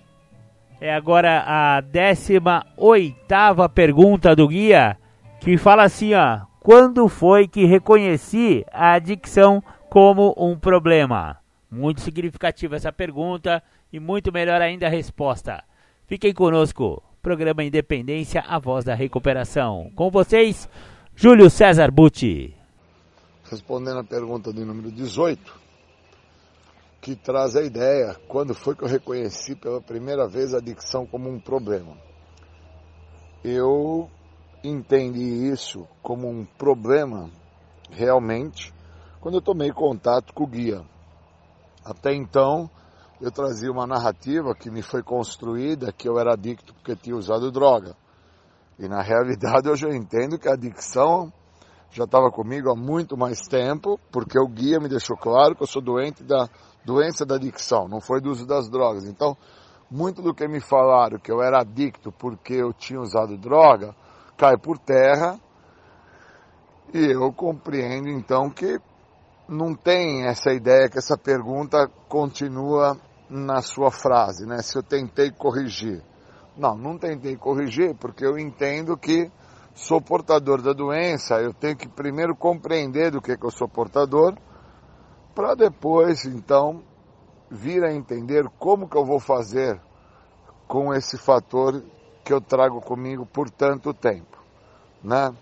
É agora a 18 pergunta do guia, que fala assim, ó: Quando foi que reconheci a adicção como um problema? Muito significativa essa pergunta e muito melhor ainda a resposta. Fiquem conosco. Programa Independência, a voz da recuperação. Com vocês, Júlio César Butti. Respondendo a pergunta do número 18, que traz a ideia, quando foi que eu reconheci pela primeira vez a adicção como um problema? Eu entendi isso como um problema realmente quando eu tomei contato com o guia. Até então, eu trazia uma narrativa que me foi construída que eu era adicto porque tinha usado droga. E na realidade [LAUGHS] hoje eu entendo que a adicção já estava comigo há muito mais tempo, porque o guia me deixou claro que eu sou doente da doença da adicção, não foi do uso das drogas. Então, muito do que me falaram que eu era adicto porque eu tinha usado droga, cai por terra. E eu compreendo então que não tem essa ideia que essa pergunta continua na sua frase, né? Se eu tentei corrigir. Não, não tentei corrigir porque eu entendo que sou portador da doença, eu tenho que primeiro compreender do que, que eu sou portador, para depois, então, vir a entender como que eu vou fazer com esse fator que eu trago comigo por tanto tempo, né?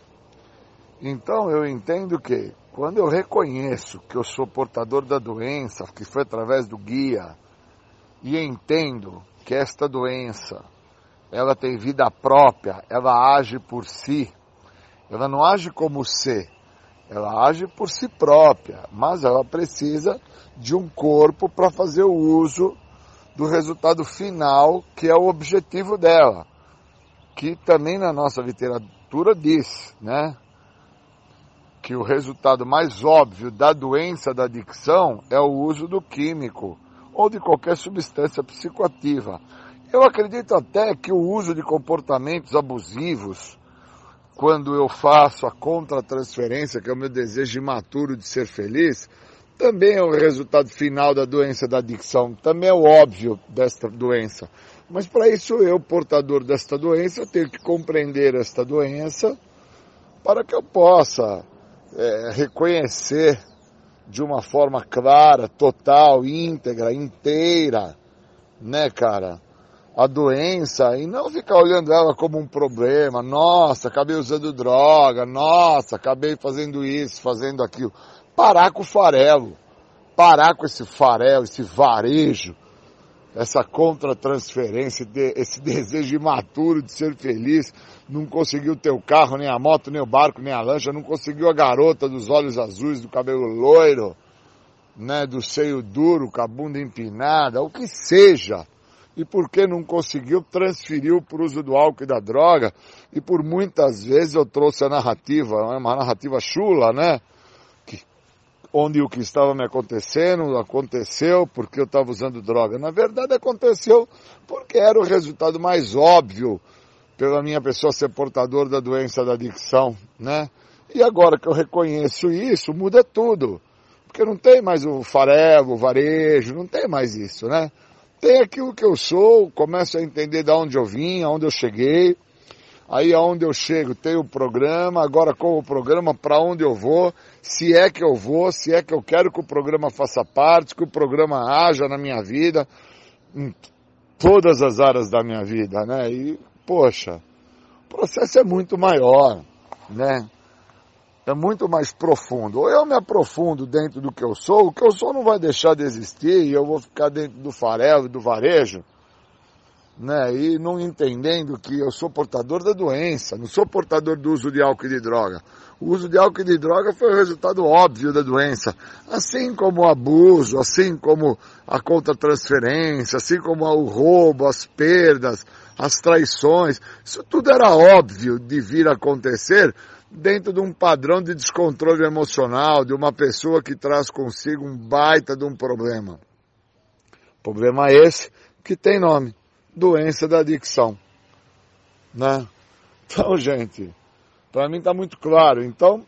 Então eu entendo que quando eu reconheço que eu sou portador da doença, que foi através do guia, e entendo que esta doença, ela tem vida própria, ela age por si, ela não age como ser, ela age por si própria, mas ela precisa de um corpo para fazer o uso do resultado final, que é o objetivo dela, que também na nossa literatura diz, né? que o resultado mais óbvio da doença da adicção é o uso do químico ou de qualquer substância psicoativa. Eu acredito até que o uso de comportamentos abusivos, quando eu faço a contratransferência, que é o meu desejo imaturo de ser feliz, também é o resultado final da doença da adicção, também é o óbvio desta doença. Mas para isso eu, portador desta doença, tenho que compreender esta doença para que eu possa é, reconhecer de uma forma clara, total, íntegra, inteira, né, cara? A doença e não ficar olhando ela como um problema. Nossa, acabei usando droga. Nossa, acabei fazendo isso, fazendo aquilo. Parar com o farelo. Parar com esse farelo, esse varejo essa contra-transferência, esse desejo imaturo de ser feliz, não conseguiu ter o carro, nem a moto, nem o barco, nem a lancha, não conseguiu a garota dos olhos azuis, do cabelo loiro, né, do seio duro, com a bunda empinada, o que seja. E porque não conseguiu, transferiu para o uso do álcool e da droga. E por muitas vezes eu trouxe a narrativa, uma narrativa chula, né? Onde o que estava me acontecendo aconteceu porque eu estava usando droga. Na verdade, aconteceu porque era o resultado mais óbvio pela minha pessoa ser portador da doença da adicção, né? E agora que eu reconheço isso, muda tudo. Porque não tem mais o farelo, o varejo, não tem mais isso, né? Tem aquilo que eu sou, começo a entender de onde eu vim, aonde eu cheguei, Aí aonde eu chego tem o programa, agora com o programa para onde eu vou, se é que eu vou, se é que eu quero que o programa faça parte, que o programa haja na minha vida, em todas as áreas da minha vida, né? E, poxa, o processo é muito maior, né? É muito mais profundo. Ou eu me aprofundo dentro do que eu sou, o que eu sou não vai deixar de existir e eu vou ficar dentro do farelo do varejo, né, e não entendendo que eu sou portador da doença, não sou portador do uso de álcool e de droga. O uso de álcool e de droga foi o resultado óbvio da doença, assim como o abuso, assim como a contra-transferência, assim como o roubo, as perdas, as traições, isso tudo era óbvio de vir acontecer dentro de um padrão de descontrole emocional, de uma pessoa que traz consigo um baita de um problema. Problema esse que tem nome doença da adicção. Né? Então, [LAUGHS] gente, para mim está muito claro. Então,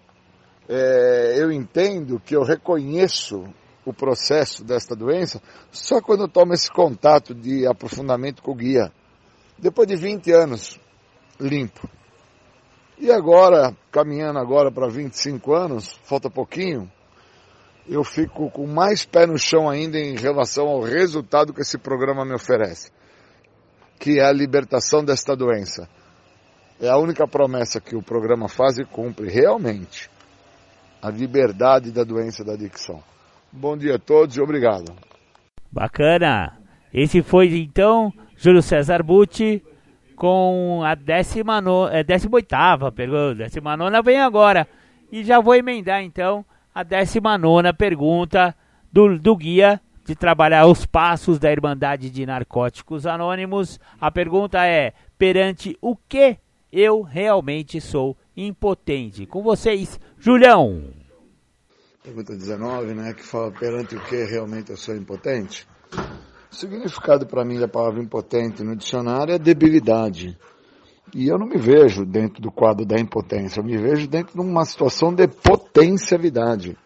é, eu entendo que eu reconheço o processo desta doença só quando eu tomo esse contato de aprofundamento com o guia. Depois de 20 anos limpo. E agora, caminhando agora para 25 anos, falta pouquinho, eu fico com mais pé no chão ainda em relação ao resultado que esse programa me oferece que é a libertação desta doença. É a única promessa que o programa faz e cumpre realmente. A liberdade da doença da adicção. Bom dia a todos e obrigado. Bacana. Esse foi então Júlio César Butti com a 18 é, 18 pergunta. 19 vem agora. E já vou emendar então a 19 pergunta do, do guia de trabalhar os passos da Irmandade de Narcóticos Anônimos. A pergunta é: perante o que eu realmente sou impotente? Com vocês, Julião. Pergunta 19, né, que fala perante o que realmente eu sou impotente. O significado para mim da palavra impotente no dicionário é debilidade. E eu não me vejo dentro do quadro da impotência, eu me vejo dentro de uma situação de potencialidade.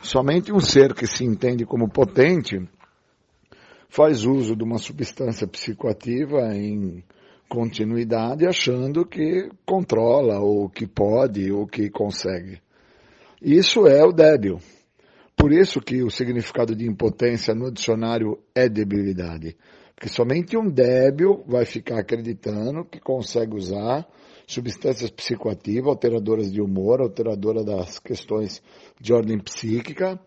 Somente um ser que se entende como potente faz uso de uma substância psicoativa em continuidade, achando que controla, ou que pode, ou que consegue. Isso é o débil. Por isso que o significado de impotência no dicionário é debilidade. Porque somente um débil vai ficar acreditando que consegue usar substâncias psicoativas, alteradoras de humor, alteradoras das questões de ordem psíquica,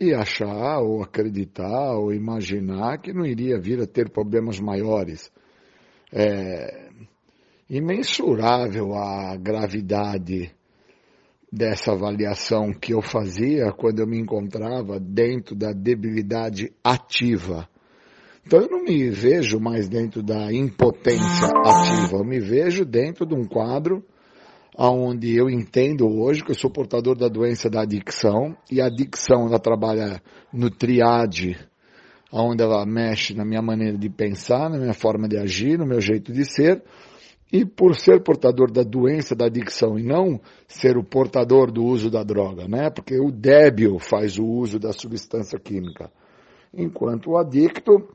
e achar, ou acreditar, ou imaginar que não iria vir a ter problemas maiores. É imensurável a gravidade dessa avaliação que eu fazia quando eu me encontrava dentro da debilidade ativa. Então eu não me vejo mais dentro da impotência ativa, eu me vejo dentro de um quadro onde eu entendo hoje que eu sou portador da doença da adicção e a adicção ela trabalha no triade, onde ela mexe na minha maneira de pensar, na minha forma de agir, no meu jeito de ser. E por ser portador da doença da adicção e não ser o portador do uso da droga, né? Porque o débil faz o uso da substância química. Enquanto o adicto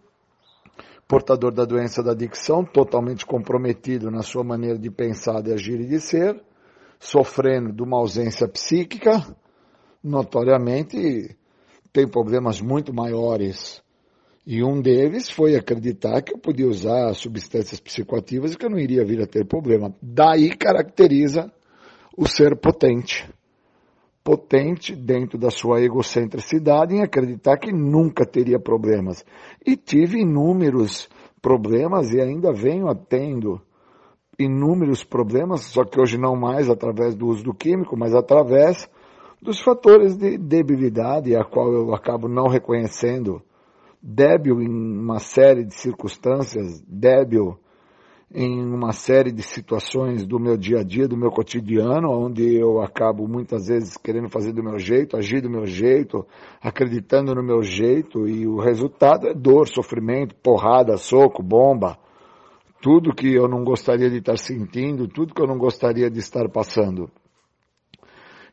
portador da doença da adicção, totalmente comprometido na sua maneira de pensar, de agir e de ser, sofrendo de uma ausência psíquica, notoriamente tem problemas muito maiores. E um deles foi acreditar que eu podia usar substâncias psicoativas e que eu não iria vir a ter problema. Daí caracteriza o ser potente. Potente dentro da sua egocentricidade em acreditar que nunca teria problemas. E tive inúmeros problemas e ainda venho atendo inúmeros problemas, só que hoje não mais através do uso do químico, mas através dos fatores de debilidade, a qual eu acabo não reconhecendo, débil em uma série de circunstâncias, débil em uma série de situações do meu dia a dia, do meu cotidiano, onde eu acabo muitas vezes querendo fazer do meu jeito, agir do meu jeito, acreditando no meu jeito, e o resultado é dor, sofrimento, porrada, soco, bomba, tudo que eu não gostaria de estar sentindo, tudo que eu não gostaria de estar passando.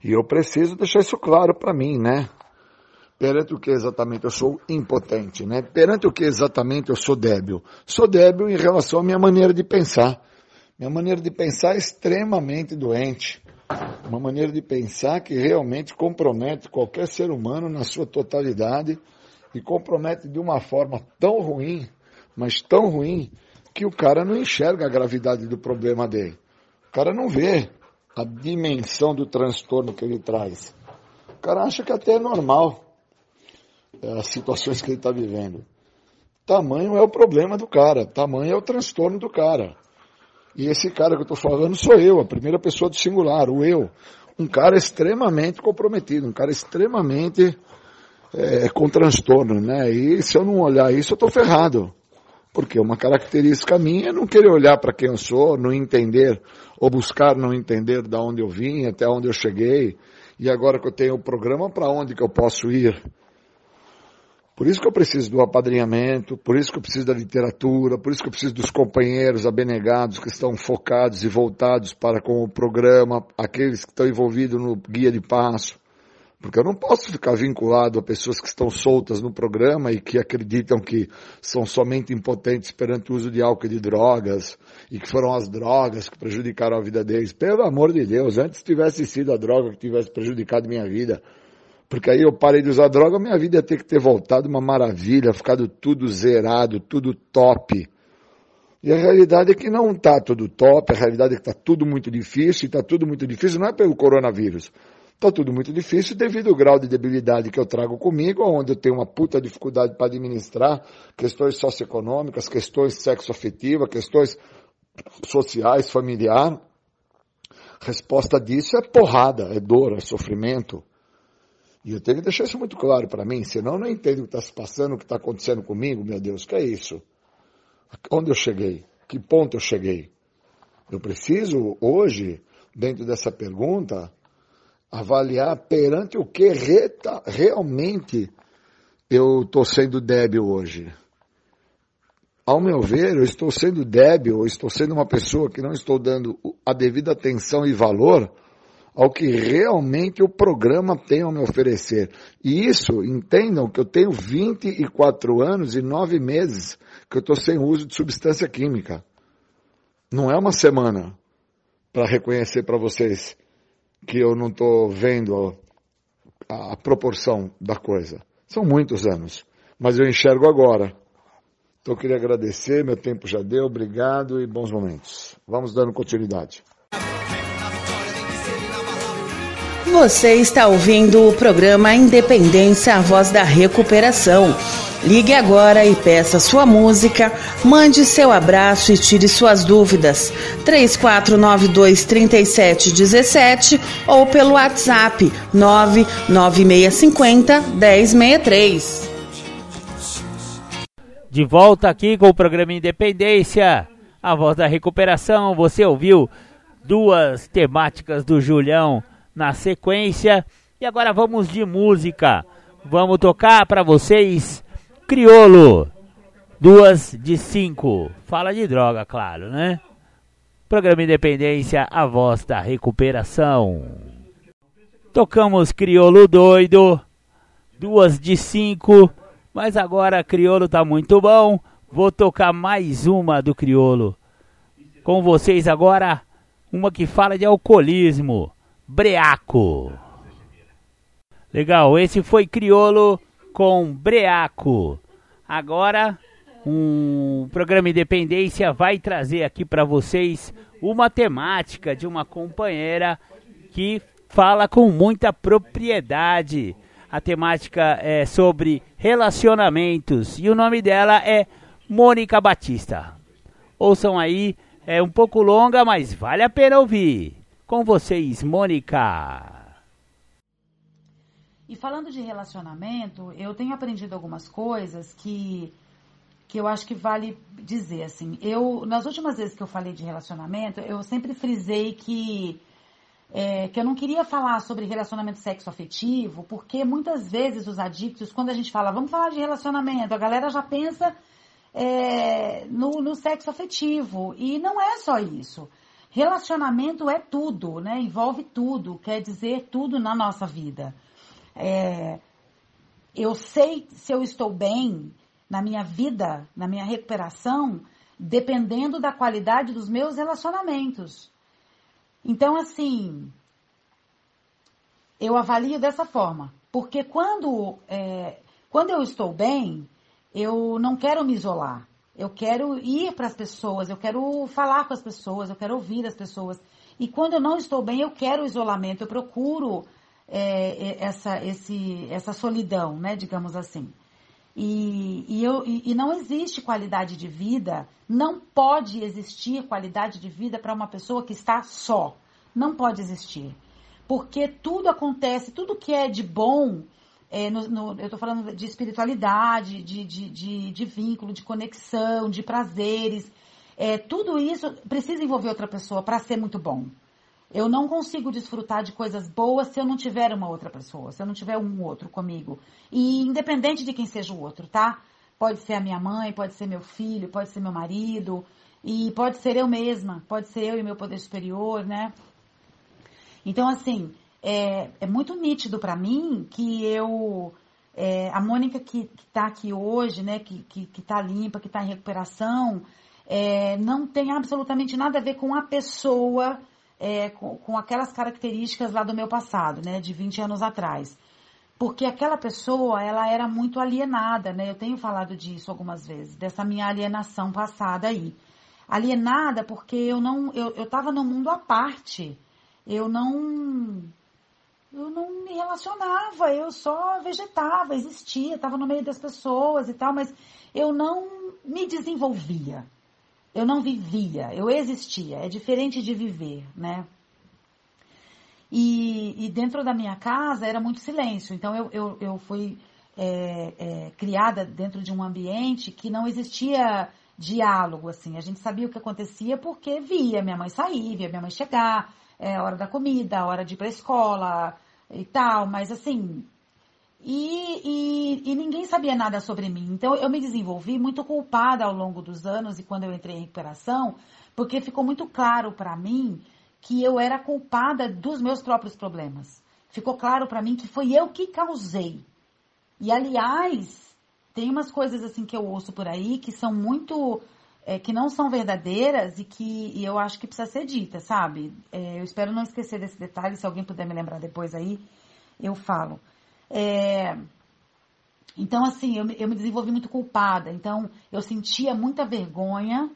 E eu preciso deixar isso claro para mim, né? Perante o que exatamente eu sou impotente, né? Perante o que exatamente eu sou débil. Sou débil em relação à minha maneira de pensar. Minha maneira de pensar é extremamente doente. Uma maneira de pensar que realmente compromete qualquer ser humano na sua totalidade e compromete de uma forma tão ruim, mas tão ruim, que o cara não enxerga a gravidade do problema dele. O cara não vê a dimensão do transtorno que ele traz. O cara acha que até é normal as situações que ele está vivendo. Tamanho é o problema do cara, tamanho é o transtorno do cara. E esse cara que eu estou falando sou eu, a primeira pessoa do singular, o eu. Um cara extremamente comprometido, um cara extremamente é, com transtorno, né? E se eu não olhar isso, eu estou ferrado. Porque uma característica minha é não querer olhar para quem eu sou, não entender, ou buscar não entender de onde eu vim, até onde eu cheguei, e agora que eu tenho o programa, para onde que eu posso ir. Por isso que eu preciso do apadrinhamento, por isso que eu preciso da literatura, por isso que eu preciso dos companheiros abenegados que estão focados e voltados para com o programa, aqueles que estão envolvidos no guia de passo, porque eu não posso ficar vinculado a pessoas que estão soltas no programa e que acreditam que são somente impotentes perante o uso de álcool e de drogas e que foram as drogas que prejudicaram a vida deles. Pelo amor de Deus, antes tivesse sido a droga que tivesse prejudicado minha vida. Porque aí eu parei de usar droga, minha vida ia ter que ter voltado uma maravilha, ficado tudo zerado, tudo top. E a realidade é que não está tudo top, a realidade é que está tudo muito difícil, e está tudo muito difícil não é pelo coronavírus, Está tudo muito difícil devido ao grau de debilidade que eu trago comigo, onde eu tenho uma puta dificuldade para administrar questões socioeconômicas, questões sexoafetivas, questões sociais, familiar. resposta disso é porrada, é dor, é sofrimento. E eu tenho que deixar isso muito claro para mim, senão eu não entendo o que está se passando, o que está acontecendo comigo, meu Deus, que é isso? Onde eu cheguei? Que ponto eu cheguei? Eu preciso, hoje, dentro dessa pergunta, avaliar perante o que realmente eu estou sendo débil hoje. Ao meu ver, eu estou sendo débil, eu estou sendo uma pessoa que não estou dando a devida atenção e valor ao que realmente o programa tem a me oferecer. E isso, entendam que eu tenho 24 anos e 9 meses que eu estou sem uso de substância química. Não é uma semana para reconhecer para vocês que eu não estou vendo a, a proporção da coisa. São muitos anos, mas eu enxergo agora. Então eu queria agradecer, meu tempo já deu, obrigado e bons momentos. Vamos dando continuidade. Você está ouvindo o programa Independência, a voz da recuperação. Ligue agora e peça sua música, mande seu abraço e tire suas dúvidas. 34923717 ou pelo WhatsApp 99650 1063. De volta aqui com o programa Independência, a voz da recuperação. Você ouviu duas temáticas do Julião na sequência. E agora vamos de música. Vamos tocar para vocês Criolo. Duas de cinco. Fala de droga, claro, né? Programa Independência, a voz da recuperação. Tocamos Criolo doido. Duas de cinco. Mas agora Criolo tá muito bom. Vou tocar mais uma do Criolo. Com vocês agora, uma que fala de alcoolismo. Breaco. Legal, esse foi Criolo com Breaco. Agora, um programa Independência vai trazer aqui para vocês uma temática de uma companheira que fala com muita propriedade. A temática é sobre relacionamentos e o nome dela é Mônica Batista. Ouçam aí, é um pouco longa, mas vale a pena ouvir. Com vocês, Mônica. E falando de relacionamento, eu tenho aprendido algumas coisas que que eu acho que vale dizer assim. Eu nas últimas vezes que eu falei de relacionamento, eu sempre frisei que é, que eu não queria falar sobre relacionamento sexo afetivo, porque muitas vezes os adictos, quando a gente fala, vamos falar de relacionamento, a galera já pensa é, no, no sexo afetivo. E não é só isso. Relacionamento é tudo, né? Envolve tudo, quer dizer tudo na nossa vida. É, eu sei se eu estou bem na minha vida, na minha recuperação, dependendo da qualidade dos meus relacionamentos. Então, assim, eu avalio dessa forma. Porque quando, é, quando eu estou bem, eu não quero me isolar. Eu quero ir para as pessoas, eu quero falar com as pessoas, eu quero ouvir as pessoas. E quando eu não estou bem, eu quero o isolamento, eu procuro é, é, essa, esse, essa solidão, né, digamos assim. E, e, eu, e, e não existe qualidade de vida, não pode existir qualidade de vida para uma pessoa que está só. Não pode existir. Porque tudo acontece, tudo que é de bom, é, no, no, eu estou falando de espiritualidade, de, de, de, de, vínculo, de conexão, de prazeres, é, tudo isso precisa envolver outra pessoa para ser muito bom. Eu não consigo desfrutar de coisas boas se eu não tiver uma outra pessoa, se eu não tiver um outro comigo. E independente de quem seja o outro, tá? Pode ser a minha mãe, pode ser meu filho, pode ser meu marido, e pode ser eu mesma, pode ser eu e meu poder superior, né? Então, assim, é, é muito nítido para mim que eu. É, a Mônica que está aqui hoje, né, que, que, que tá limpa, que está em recuperação, é, não tem absolutamente nada a ver com a pessoa é, com, com aquelas características lá do meu passado, né, de 20 anos atrás. Porque aquela pessoa, ela era muito alienada, né? Eu tenho falado disso algumas vezes, dessa minha alienação passada aí. Alienada porque eu não, eu, eu tava no mundo à parte. Eu não, eu não me relacionava, eu só vegetava, existia, estava no meio das pessoas e tal, mas eu não me desenvolvia. Eu não vivia, eu existia. É diferente de viver, né? E, e dentro da minha casa era muito silêncio. Então eu, eu, eu fui é, é, criada dentro de um ambiente que não existia diálogo, assim. A gente sabia o que acontecia porque via minha mãe sair, via minha mãe chegar, é, hora da comida, hora de ir para a escola e tal. Mas assim, e, e, e, ninguém sabia nada sobre mim. Então eu me desenvolvi muito culpada ao longo dos anos e quando eu entrei em recuperação, porque ficou muito claro para mim que eu era culpada dos meus próprios problemas. Ficou claro para mim que foi eu que causei. E aliás, tem umas coisas assim que eu ouço por aí que são muito é, que não são verdadeiras e que e eu acho que precisa ser dita, sabe? É, eu espero não esquecer desse detalhe. Se alguém puder me lembrar depois aí, eu falo. É, então, assim, eu, eu me desenvolvi muito culpada. Então, eu sentia muita vergonha.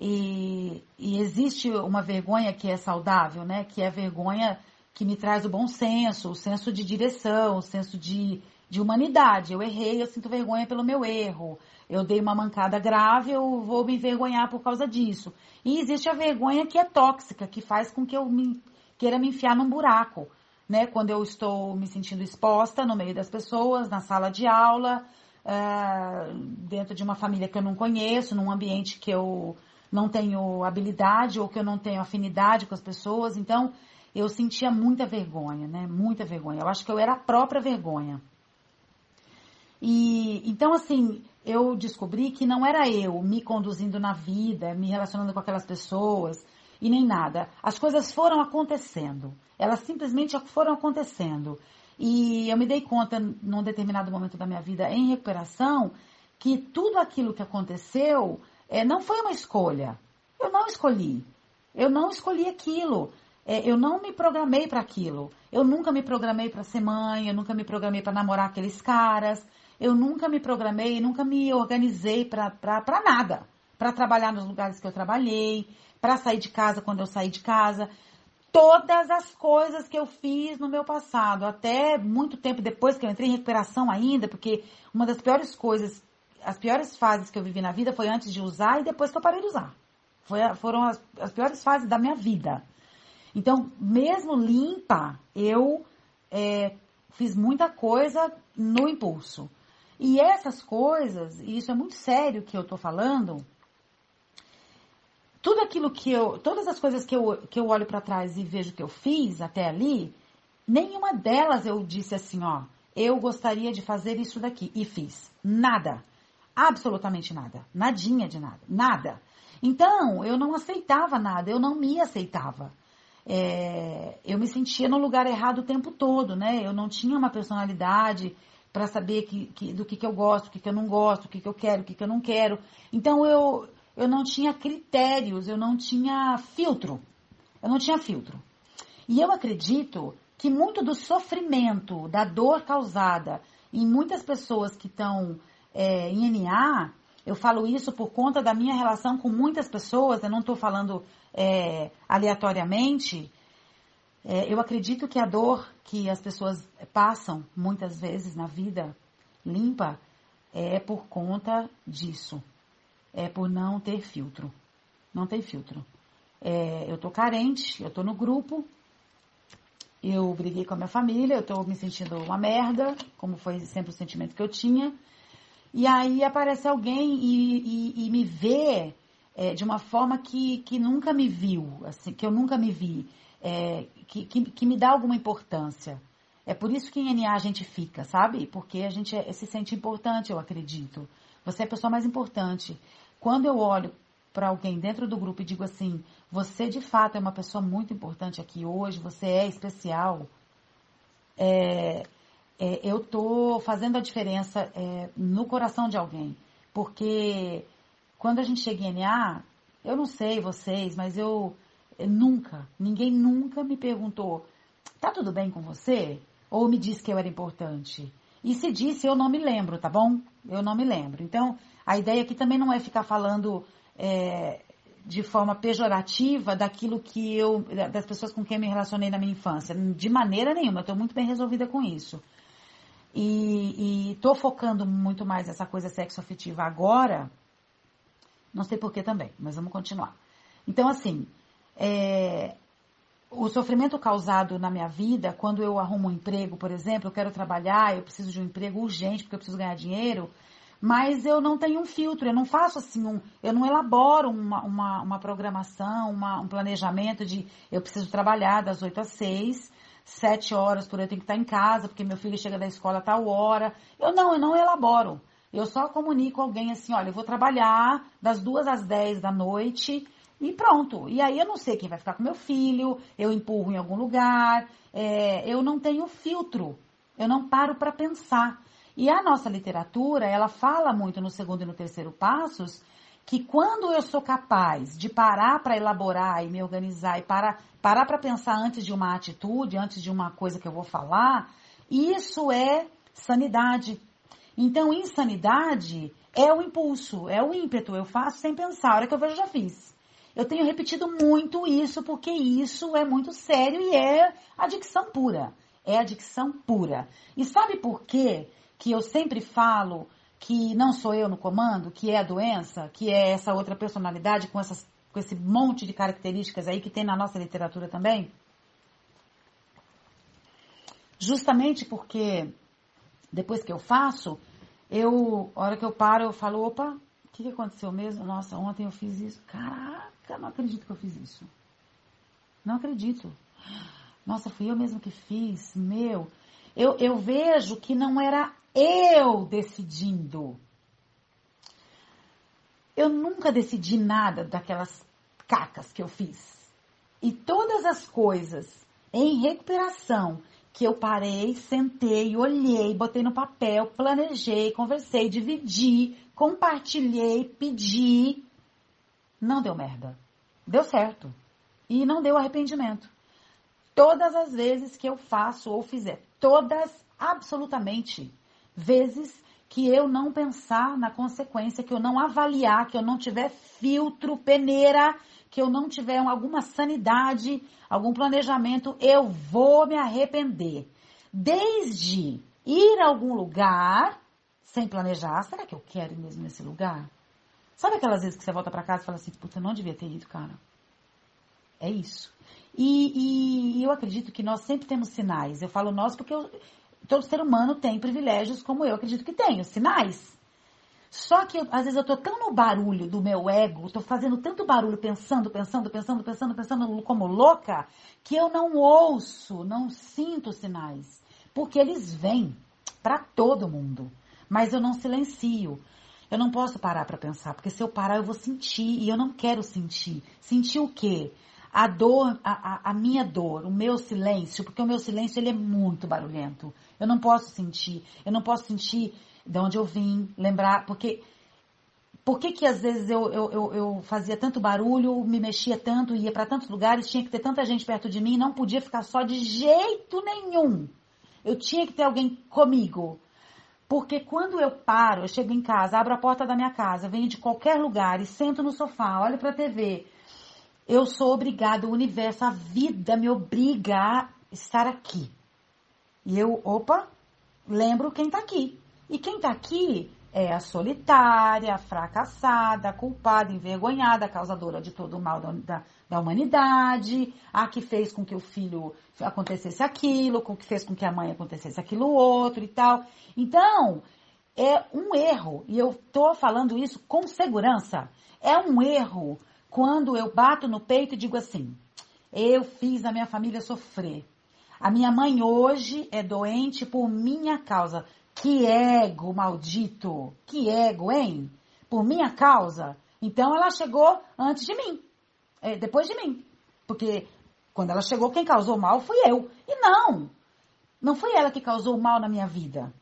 E, e, existe uma vergonha que é saudável, né? Que é a vergonha que me traz o bom senso, o senso de direção, o senso de, de humanidade. Eu errei, eu sinto vergonha pelo meu erro. Eu dei uma mancada grave, eu vou me envergonhar por causa disso. E existe a vergonha que é tóxica, que faz com que eu me, queira me enfiar num buraco né? Quando eu estou me sentindo exposta no meio das pessoas, na sala de aula, uh, dentro de uma família que eu não conheço, num ambiente que eu não tenho habilidade ou que eu não tenho afinidade com as pessoas. Então, eu sentia muita vergonha, né? Muita vergonha. Eu acho que eu era a própria vergonha. E então, assim, eu descobri que não era eu me conduzindo na vida, me relacionando com aquelas pessoas e nem nada. As coisas foram acontecendo. Elas simplesmente foram acontecendo. E eu me dei conta, num determinado momento da minha vida, em recuperação, que tudo aquilo que aconteceu é, não foi uma escolha. Eu não escolhi. Eu não escolhi aquilo. É, eu não me programei para aquilo. Eu nunca me programei para ser mãe, eu nunca me programei para namorar aqueles caras. Eu nunca me programei, nunca me organizei para nada. Para trabalhar nos lugares que eu trabalhei, para sair de casa quando eu saí de casa. Todas as coisas que eu fiz no meu passado, até muito tempo depois que eu entrei em recuperação ainda, porque uma das piores coisas, as piores fases que eu vivi na vida foi antes de usar e depois que eu parei de usar. Foi, foram as, as piores fases da minha vida. Então, mesmo limpa, eu é, fiz muita coisa no impulso. E essas coisas, e isso é muito sério que eu estou falando, tudo aquilo que eu, todas as coisas que eu, que eu olho para trás e vejo que eu fiz até ali, nenhuma delas eu disse assim, ó, eu gostaria de fazer isso daqui e fiz. Nada. Absolutamente nada. Nadinha de nada. Nada. Então, eu não aceitava nada, eu não me aceitava. É, eu me sentia no lugar errado o tempo todo, né? Eu não tinha uma personalidade para saber que, que, do que, que eu gosto, o que, que eu não gosto, o que, que eu quero, o que, que eu não quero. Então eu, eu não tinha critérios, eu não tinha filtro. Eu não tinha filtro. E eu acredito que muito do sofrimento, da dor causada em muitas pessoas que estão é, em NA, eu falo isso por conta da minha relação com muitas pessoas, eu não estou falando é, aleatoriamente, é, eu acredito que a dor que as pessoas passam muitas vezes na vida limpa é por conta disso. É por não ter filtro. Não tem filtro. É, eu tô carente, eu tô no grupo, eu briguei com a minha família, eu tô me sentindo uma merda, como foi sempre o sentimento que eu tinha. E aí aparece alguém e, e, e me vê é, de uma forma que, que nunca me viu, assim, que eu nunca me vi é, que, que, que, me dá alguma importância. É por isso que em NA a gente fica, sabe? Porque a gente é, se sente importante, eu acredito. Você é a pessoa mais importante. Quando eu olho para alguém dentro do grupo e digo assim, você de fato é uma pessoa muito importante aqui hoje, você é especial, é, é, eu tô fazendo a diferença é, no coração de alguém. Porque quando a gente chega em NA, eu não sei vocês, mas eu nunca, ninguém nunca me perguntou: tá tudo bem com você? Ou me disse que eu era importante. E se disse, eu não me lembro, tá bom? Eu não me lembro. Então, a ideia aqui também não é ficar falando é, de forma pejorativa daquilo que eu, das pessoas com quem eu me relacionei na minha infância. De maneira nenhuma, eu estou muito bem resolvida com isso. E estou focando muito mais nessa coisa sexo-afetiva agora. Não sei por que também, mas vamos continuar. Então, assim, é, o sofrimento causado na minha vida, quando eu arrumo um emprego, por exemplo, eu quero trabalhar, eu preciso de um emprego urgente porque eu preciso ganhar dinheiro, mas eu não tenho um filtro, eu não faço assim, um, eu não elaboro uma, uma, uma programação, uma, um planejamento de eu preciso trabalhar das 8 às 6, 7 horas por eu tenho que estar em casa, porque meu filho chega da escola a tal hora. Eu não, eu não elaboro. Eu só comunico alguém assim, olha, eu vou trabalhar das 2 às 10 da noite, e pronto. E aí eu não sei quem vai ficar com meu filho, eu empurro em algum lugar, é, eu não tenho filtro, eu não paro para pensar. E a nossa literatura, ela fala muito no segundo e no terceiro passos que quando eu sou capaz de parar para elaborar e me organizar e parar parar para pensar antes de uma atitude, antes de uma coisa que eu vou falar, isso é sanidade. Então, insanidade é o impulso, é o ímpeto. Eu faço sem pensar. A hora que eu vejo, já fiz. Eu tenho repetido muito isso porque isso é muito sério e é adicção pura. É adicção pura. E sabe por quê que eu sempre falo que não sou eu no comando, que é a doença, que é essa outra personalidade com, essas, com esse monte de características aí que tem na nossa literatura também? Justamente porque depois que eu faço, eu, a hora que eu paro, eu falo, opa, o que, que aconteceu mesmo? Nossa, ontem eu fiz isso. Caraca! Cara, não acredito que eu fiz isso. Não acredito. Nossa, fui eu mesmo que fiz. Meu. Eu, eu vejo que não era eu decidindo. Eu nunca decidi nada daquelas cacas que eu fiz. E todas as coisas em recuperação que eu parei, sentei, olhei, botei no papel, planejei, conversei, dividi, compartilhei, pedi, não deu merda. Deu certo. E não deu arrependimento. Todas as vezes que eu faço ou fizer, todas absolutamente vezes que eu não pensar na consequência, que eu não avaliar, que eu não tiver filtro, peneira, que eu não tiver alguma sanidade, algum planejamento, eu vou me arrepender. Desde ir a algum lugar sem planejar, será que eu quero mesmo nesse lugar? Sabe aquelas vezes que você volta para casa e fala assim, puta, não devia ter ido, cara? É isso. E, e, eu acredito que nós sempre temos sinais. Eu falo nós porque eu, todo ser humano tem privilégios como eu acredito que tenho, sinais. Só que às vezes eu tô tão no barulho do meu ego, tô fazendo tanto barulho pensando, pensando, pensando, pensando, pensando como louca, que eu não ouço, não sinto sinais. Porque eles vêm para todo mundo. Mas eu não silencio. Eu não posso parar para pensar, porque se eu parar eu vou sentir e eu não quero sentir. Sentir o quê? A dor, a, a, a minha dor, o meu silêncio, porque o meu silêncio ele é muito barulhento. Eu não posso sentir. Eu não posso sentir de onde eu vim, lembrar, porque por que, que às vezes eu, eu, eu, eu, fazia tanto barulho, me mexia tanto, ia para tantos lugares, tinha que ter tanta gente perto de mim, não podia ficar só de jeito nenhum. Eu tinha que ter alguém comigo. Porque quando eu paro, eu chego em casa, abro a porta da minha casa, venho de qualquer lugar e sento no sofá, olho para a TV, eu sou obrigado, o universo, a vida me obriga a estar aqui. E eu, opa, lembro quem está aqui. E quem está aqui é a solitária, a fracassada, a culpada, envergonhada, causadora de todo o mal da, da, humanidade, a que fez com que o filho acontecesse aquilo, com que fez com que a mãe acontecesse aquilo outro e tal. Então, é um erro, e eu estou falando isso com segurança, é um erro quando eu bato no peito e digo assim, eu fiz a minha família sofrer. A minha mãe hoje é doente por minha causa. Que ego maldito! Que ego, hein? Por minha causa. Então ela chegou antes de mim. É, depois de mim. Porque quando ela chegou, quem causou mal fui eu. E não! Não foi ela que causou mal na minha vida.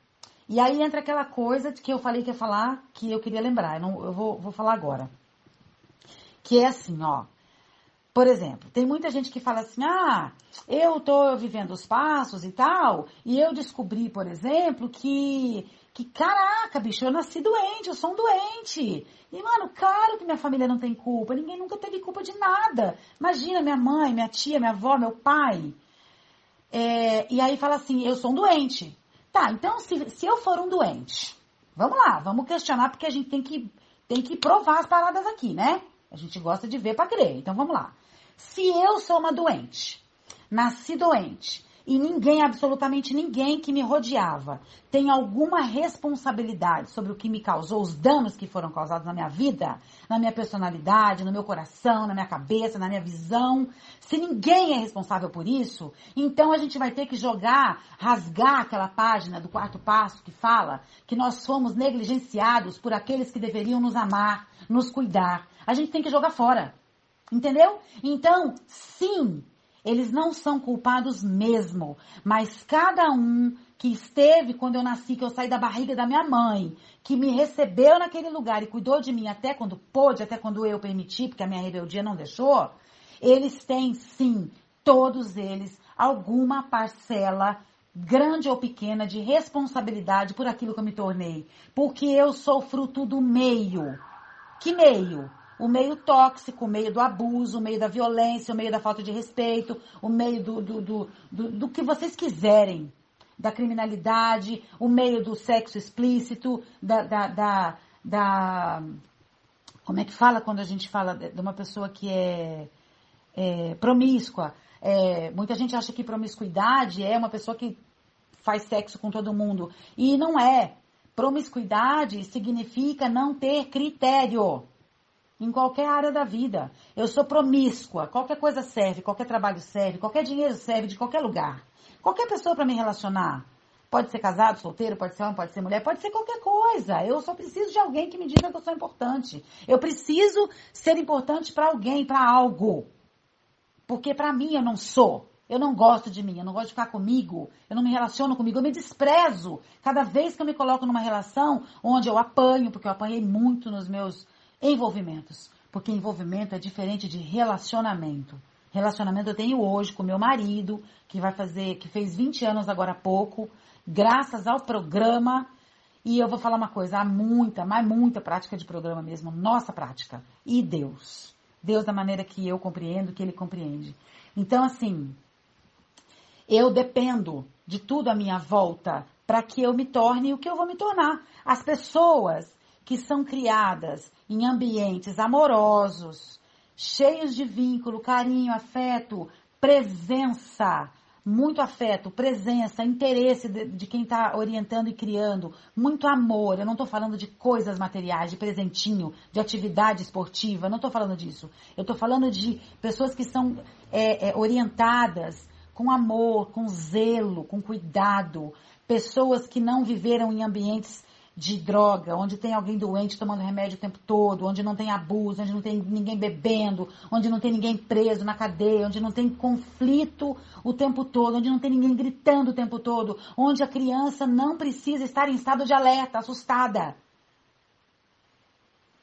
E aí entra aquela coisa que eu falei que ia falar, que eu queria lembrar. Eu, não, eu vou, vou falar agora. Que é assim, ó. Por exemplo, tem muita gente que fala assim: ah, eu tô vivendo os passos e tal, e eu descobri, por exemplo, que, que caraca, bicho, eu nasci doente, eu sou um doente. E, mano, claro que minha família não tem culpa, ninguém nunca teve culpa de nada. Imagina minha mãe, minha tia, minha avó, meu pai. É, e aí fala assim: eu sou um doente. Tá, então se, se eu for um doente, vamos lá, vamos questionar, porque a gente tem que, tem que provar as paradas aqui, né? A gente gosta de ver para crer. Então vamos lá. Se eu sou uma doente, nasci doente, e ninguém, absolutamente ninguém que me rodeava, tem alguma responsabilidade sobre o que me causou, os danos que foram causados na minha vida, na minha personalidade, no meu coração, na minha cabeça, na minha visão. Se ninguém é responsável por isso, então a gente vai ter que jogar, rasgar aquela página do quarto passo que fala que nós fomos negligenciados por aqueles que deveriam nos amar, nos cuidar. A gente tem que jogar fora. Entendeu? Então, sim, eles não são culpados mesmo, mas cada um que esteve quando eu nasci, que eu saí da barriga da minha mãe, que me recebeu naquele lugar e cuidou de mim até quando pôde, até quando eu permiti, porque a minha rebeldia não deixou, eles têm sim, todos eles, alguma parcela grande ou pequena de responsabilidade por aquilo que eu me tornei, porque eu sou fruto do meio. Que meio? O meio tóxico, o meio do abuso, o meio da violência, o meio da falta de respeito, o meio do, do, do, do, do que vocês quiserem, da criminalidade, o meio do sexo explícito, da, da, da, da como é que fala quando a gente fala de uma pessoa que é, é promíscua? É, muita gente acha que promiscuidade é uma pessoa que faz sexo com todo mundo. E não é. Promiscuidade significa não ter critério em qualquer área da vida. Eu sou promíscua, qualquer coisa serve, qualquer trabalho serve, qualquer dinheiro serve de qualquer lugar. Qualquer pessoa para me relacionar. Pode ser casado, solteiro, pode ser homem, pode ser mulher, pode ser qualquer coisa. Eu só preciso de alguém que me diga que eu sou importante. Eu preciso ser importante para alguém, para algo. Porque para mim eu não sou. Eu não gosto de mim, eu não gosto de ficar comigo, eu não me relaciono comigo, eu me desprezo. Cada vez que eu me coloco numa relação onde eu apanho, porque eu apanhei muito nos meus envolvimentos. Porque envolvimento é diferente de relacionamento. Relacionamento eu tenho hoje com meu marido, que vai fazer, que fez 20 anos agora há pouco, graças ao programa. E eu vou falar uma coisa, há muita, mas muita prática de programa mesmo, nossa prática. E Deus. Deus da maneira que eu compreendo, que ele compreende. Então, assim, eu dependo de tudo à minha volta para que eu me torne o que eu vou me tornar. As pessoas que são criadas em ambientes amorosos, cheios de vínculo, carinho, afeto, presença, muito afeto, presença, interesse de, de quem está orientando e criando, muito amor. Eu não estou falando de coisas materiais, de presentinho, de atividade esportiva, não estou falando disso. Eu estou falando de pessoas que são é, é, orientadas com amor, com zelo, com cuidado, pessoas que não viveram em ambientes de droga, onde tem alguém doente tomando remédio o tempo todo, onde não tem abuso, onde não tem ninguém bebendo, onde não tem ninguém preso na cadeia, onde não tem conflito o tempo todo, onde não tem ninguém gritando o tempo todo, onde a criança não precisa estar em estado de alerta, assustada.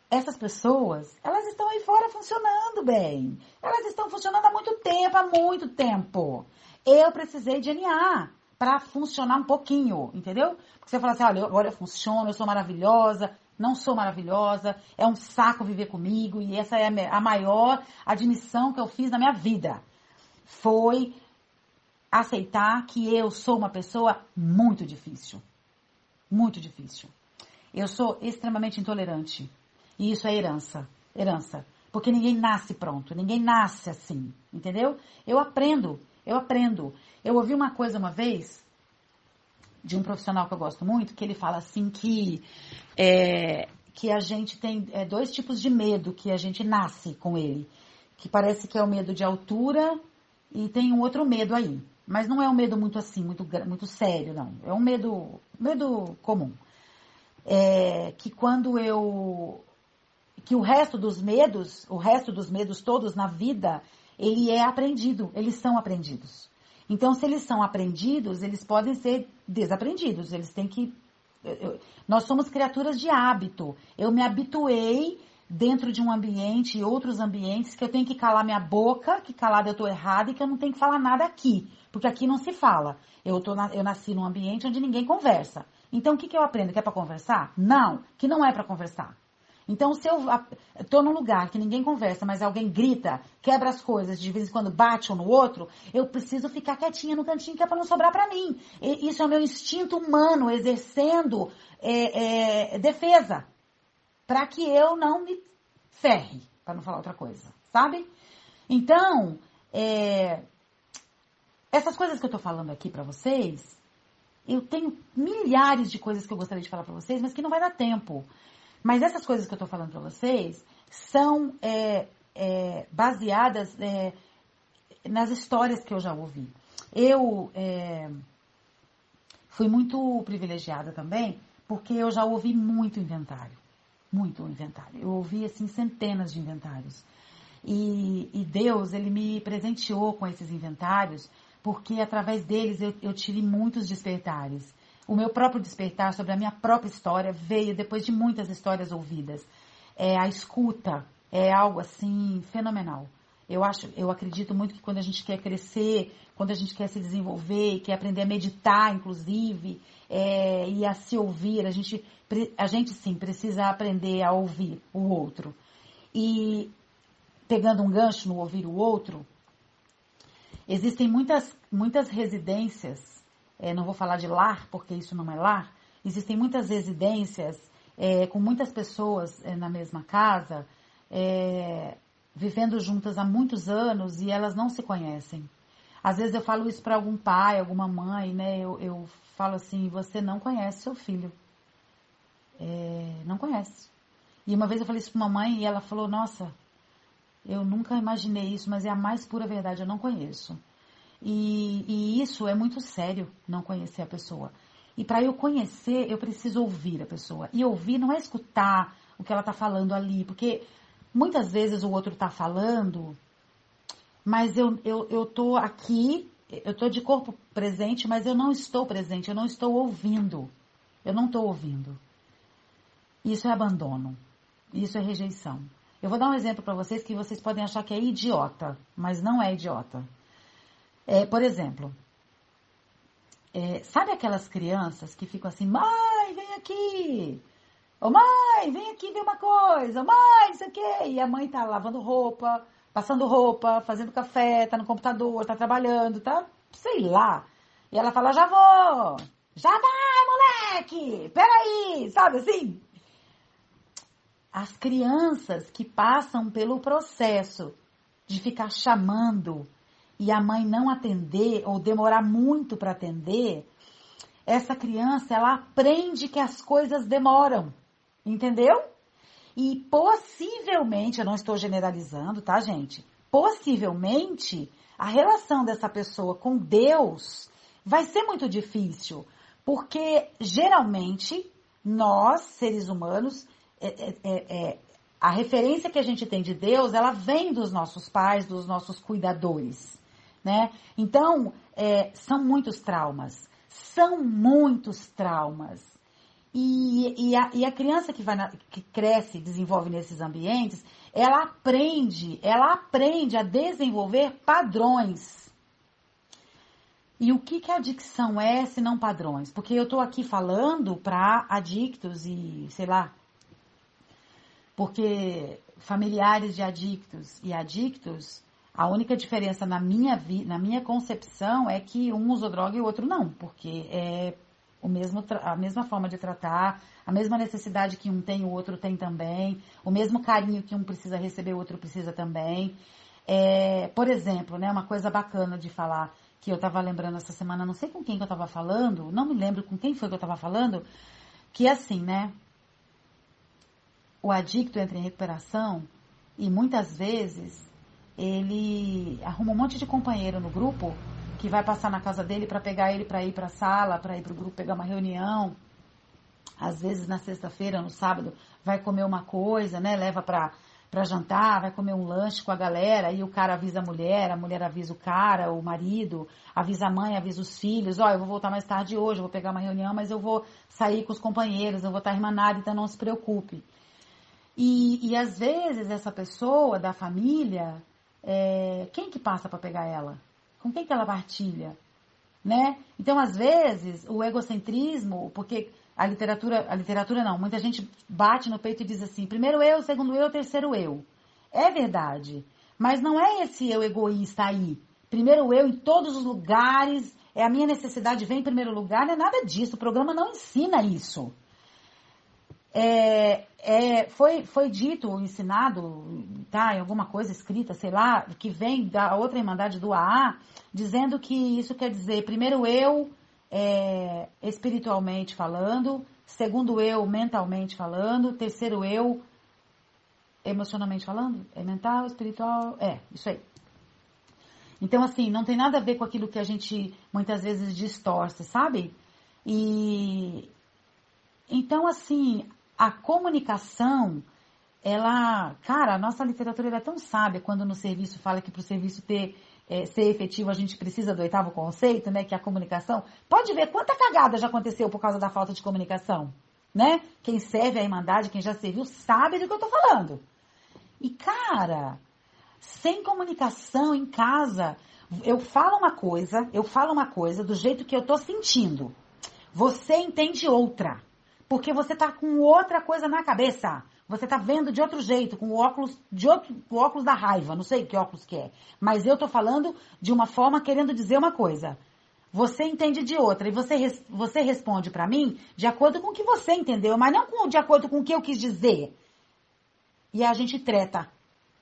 Essas pessoas, elas estão aí fora funcionando bem. Elas estão funcionando há muito tempo, há muito tempo. Eu precisei de NA para funcionar um pouquinho, entendeu? Porque você fala assim, olha, agora eu funciono, eu sou maravilhosa, não sou maravilhosa, é um saco viver comigo e essa é a maior admissão que eu fiz na minha vida. Foi aceitar que eu sou uma pessoa muito difícil. Muito difícil. Eu sou extremamente intolerante. E isso é herança. Herança. Porque ninguém nasce pronto, ninguém nasce assim, entendeu? Eu aprendo, eu aprendo. Eu ouvi uma coisa uma vez de um profissional que eu gosto muito, que ele fala assim que é, que a gente tem é, dois tipos de medo que a gente nasce com ele, que parece que é o medo de altura e tem um outro medo aí, mas não é um medo muito assim, muito muito sério, não. É um medo medo comum. É, que quando eu que o resto dos medos, o resto dos medos todos na vida, ele é aprendido, eles são aprendidos. Então, se eles são aprendidos, eles podem ser desaprendidos. Eles têm que. Nós somos criaturas de hábito. Eu me habituei dentro de um ambiente e outros ambientes que eu tenho que calar minha boca, que calada eu estou errada e que eu não tenho que falar nada aqui, porque aqui não se fala. Eu, tô na, eu nasci num ambiente onde ninguém conversa. Então, o que, que eu aprendo? Que é para conversar? Não, que não é para conversar. Então, se eu estou num lugar que ninguém conversa, mas alguém grita, quebra as coisas, de vez em quando bate um no outro, eu preciso ficar quietinha no cantinho que é para não sobrar para mim. E, isso é o meu instinto humano exercendo é, é, defesa, para que eu não me ferre, para não falar outra coisa, sabe? Então, é, essas coisas que eu estou falando aqui para vocês, eu tenho milhares de coisas que eu gostaria de falar para vocês, mas que não vai dar tempo. Mas essas coisas que eu estou falando para vocês são é, é, baseadas é, nas histórias que eu já ouvi. Eu é, fui muito privilegiada também, porque eu já ouvi muito inventário. Muito inventário. Eu ouvi, assim, centenas de inventários. E, e Deus, Ele me presenteou com esses inventários, porque através deles eu, eu tive muitos despertares. O meu próprio despertar sobre a minha própria história veio depois de muitas histórias ouvidas. É, a escuta é algo assim fenomenal. Eu acho, eu acredito muito que quando a gente quer crescer, quando a gente quer se desenvolver, quer aprender a meditar, inclusive, é, e a se ouvir, a gente, a gente sim precisa aprender a ouvir o outro. E pegando um gancho no ouvir o outro, existem muitas, muitas residências é, não vou falar de lar, porque isso não é lar, existem muitas residências é, com muitas pessoas é, na mesma casa, é, vivendo juntas há muitos anos e elas não se conhecem. Às vezes eu falo isso para algum pai, alguma mãe, né? Eu, eu falo assim: você não conhece seu filho. É, não conhece. E uma vez eu falei isso para uma mãe e ela falou: Nossa, eu nunca imaginei isso, mas é a mais pura verdade, eu não conheço. E, e isso é muito sério, não conhecer a pessoa. E para eu conhecer, eu preciso ouvir a pessoa. E ouvir não é escutar o que ela está falando ali, porque muitas vezes o outro está falando, mas eu, eu, eu tô aqui, eu tô de corpo presente, mas eu não estou presente, eu não estou ouvindo. Eu não estou ouvindo. Isso é abandono. Isso é rejeição. Eu vou dar um exemplo para vocês que vocês podem achar que é idiota, mas não é idiota. É, por exemplo, é, sabe aquelas crianças que ficam assim, mãe, vem aqui. Ô mãe, vem aqui ver uma coisa. Mãe, isso aqui. E a mãe tá lavando roupa, passando roupa, fazendo café, tá no computador, tá trabalhando, tá, sei lá. E ela fala, já vou. Já vai, moleque. Peraí, sabe assim? As crianças que passam pelo processo de ficar chamando e a mãe não atender ou demorar muito para atender, essa criança ela aprende que as coisas demoram, entendeu? E possivelmente, eu não estou generalizando, tá, gente? Possivelmente, a relação dessa pessoa com Deus vai ser muito difícil, porque geralmente nós, seres humanos, é, é, é, é a referência que a gente tem de Deus, ela vem dos nossos pais, dos nossos cuidadores, né? Então, é, são muitos traumas, são muitos traumas. E, e, a, e a, criança que, vai na, que cresce e desenvolve nesses ambientes, ela aprende, ela aprende a desenvolver padrões. E o que, que a adicção é se não padrões? Porque eu estou aqui falando para adictos e, sei lá, porque familiares de adictos e adictos, a única diferença na minha, vi, na minha concepção é que um usou droga e o outro não, porque é o mesmo, a mesma forma de tratar, a mesma necessidade que um tem, o outro tem também, o mesmo carinho que um precisa receber, o outro precisa também. É, por exemplo, né, uma coisa bacana de falar, que eu estava lembrando essa semana, não sei com quem que eu estava falando, não me lembro com quem foi que eu estava falando, que assim, né, o adicto entra em recuperação e muitas vezes ele arruma um monte de companheiro no grupo que vai passar na casa dele para pegar ele para ir para a sala, para ir para o grupo pegar uma reunião. Às vezes na sexta-feira, no sábado, vai comer uma coisa, né? Leva para para jantar, vai comer um lanche com a galera, e o cara avisa a mulher, a mulher avisa o cara, o marido, avisa a mãe, avisa os filhos, ó, oh, eu vou voltar mais tarde hoje, eu vou pegar uma reunião, mas eu vou sair com os companheiros, eu vou estar irmanada, então não se preocupe. E, e às vezes essa pessoa da família, é, quem que passa para pegar ela? Com quem que ela partilha? Né? Então, às vezes, o egocentrismo, porque a literatura, a literatura não, muita gente bate no peito e diz assim, primeiro eu, segundo eu, terceiro eu. É verdade, mas não é esse eu egoísta aí. Primeiro eu em todos os lugares, é a minha necessidade vem em primeiro lugar, não é nada disso, o programa não ensina isso é, é, foi, foi dito, ensinado, tá, em alguma coisa escrita, sei lá, que vem da outra irmandade do AA, dizendo que isso quer dizer, primeiro eu, é, espiritualmente falando, segundo eu, mentalmente falando, terceiro eu, emocionalmente falando, é mental, espiritual, é, isso aí. Então, assim, não tem nada a ver com aquilo que a gente muitas vezes distorce, sabe? E então, assim, a comunicação, ela, cara, a nossa literatura é tão sábia quando no serviço fala que para o serviço ter é, ser efetivo a gente precisa do oitavo conceito, né, que é a comunicação. Pode ver quanta cagada já aconteceu por causa da falta de comunicação, né? Quem serve a Irmandade, quem já serviu, sabe do que eu tô falando. E cara, sem comunicação em casa, eu falo uma coisa, eu falo uma coisa do jeito que eu tô sentindo. Você entende outra. Porque você tá com outra coisa na cabeça. Você tá vendo de outro jeito, com o óculos de outro, o óculos da raiva, não sei que óculos que é. Mas eu tô falando de uma forma querendo dizer uma coisa. Você entende de outra e você, você responde para mim de acordo com o que você entendeu, mas não com, de acordo com o que eu quis dizer. E a gente treta.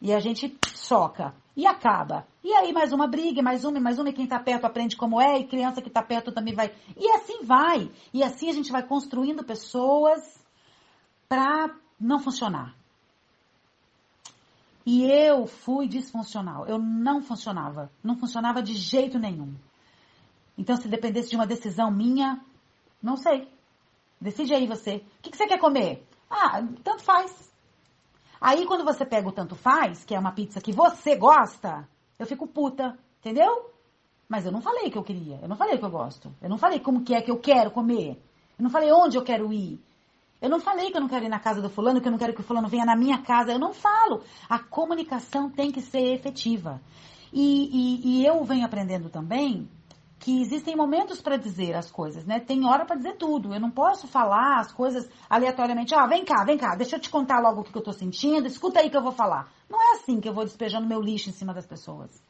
E a gente soca e acaba. E aí mais uma briga, mais uma, mais uma, e quem está perto aprende como é, e criança que está perto também vai. E assim vai. E assim a gente vai construindo pessoas para não funcionar. E eu fui disfuncional. Eu não funcionava. Não funcionava de jeito nenhum. Então, se dependesse de uma decisão minha, não sei. Decide aí você. O que, que você quer comer? Ah, tanto faz. Aí quando você pega o tanto faz, que é uma pizza que você gosta, eu fico puta, entendeu? Mas eu não falei que eu queria, eu não falei que eu gosto, eu não falei como que é que eu quero comer, eu não falei onde eu quero ir. Eu não falei que eu não quero ir na casa do fulano, que eu não quero que o fulano venha na minha casa. Eu não falo. A comunicação tem que ser efetiva. E, e, e eu venho aprendendo também que existem momentos para dizer as coisas, né? Tem hora para dizer tudo. Eu não posso falar as coisas aleatoriamente. Oh, vem cá, vem cá, deixa eu te contar logo o que eu tô sentindo, escuta aí que eu vou falar. Não é assim que eu vou despejando meu lixo em cima das pessoas.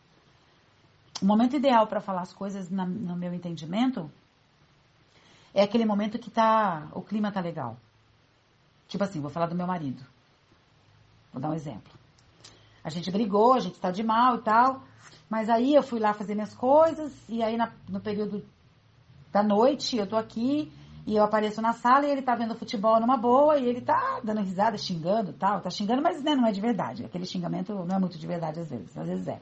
O momento ideal para falar as coisas, na, no meu entendimento, é aquele momento que tá, o clima tá legal. Tipo assim, vou falar do meu marido. Vou dar um exemplo. A gente brigou, a gente tá de mal e tal. Mas aí eu fui lá fazer minhas coisas, e aí na, no período da noite eu tô aqui, e eu apareço na sala e ele tá vendo futebol numa boa, e ele tá dando risada, xingando tal, tá xingando, mas né, não é de verdade. Aquele xingamento não é muito de verdade às vezes, às vezes é.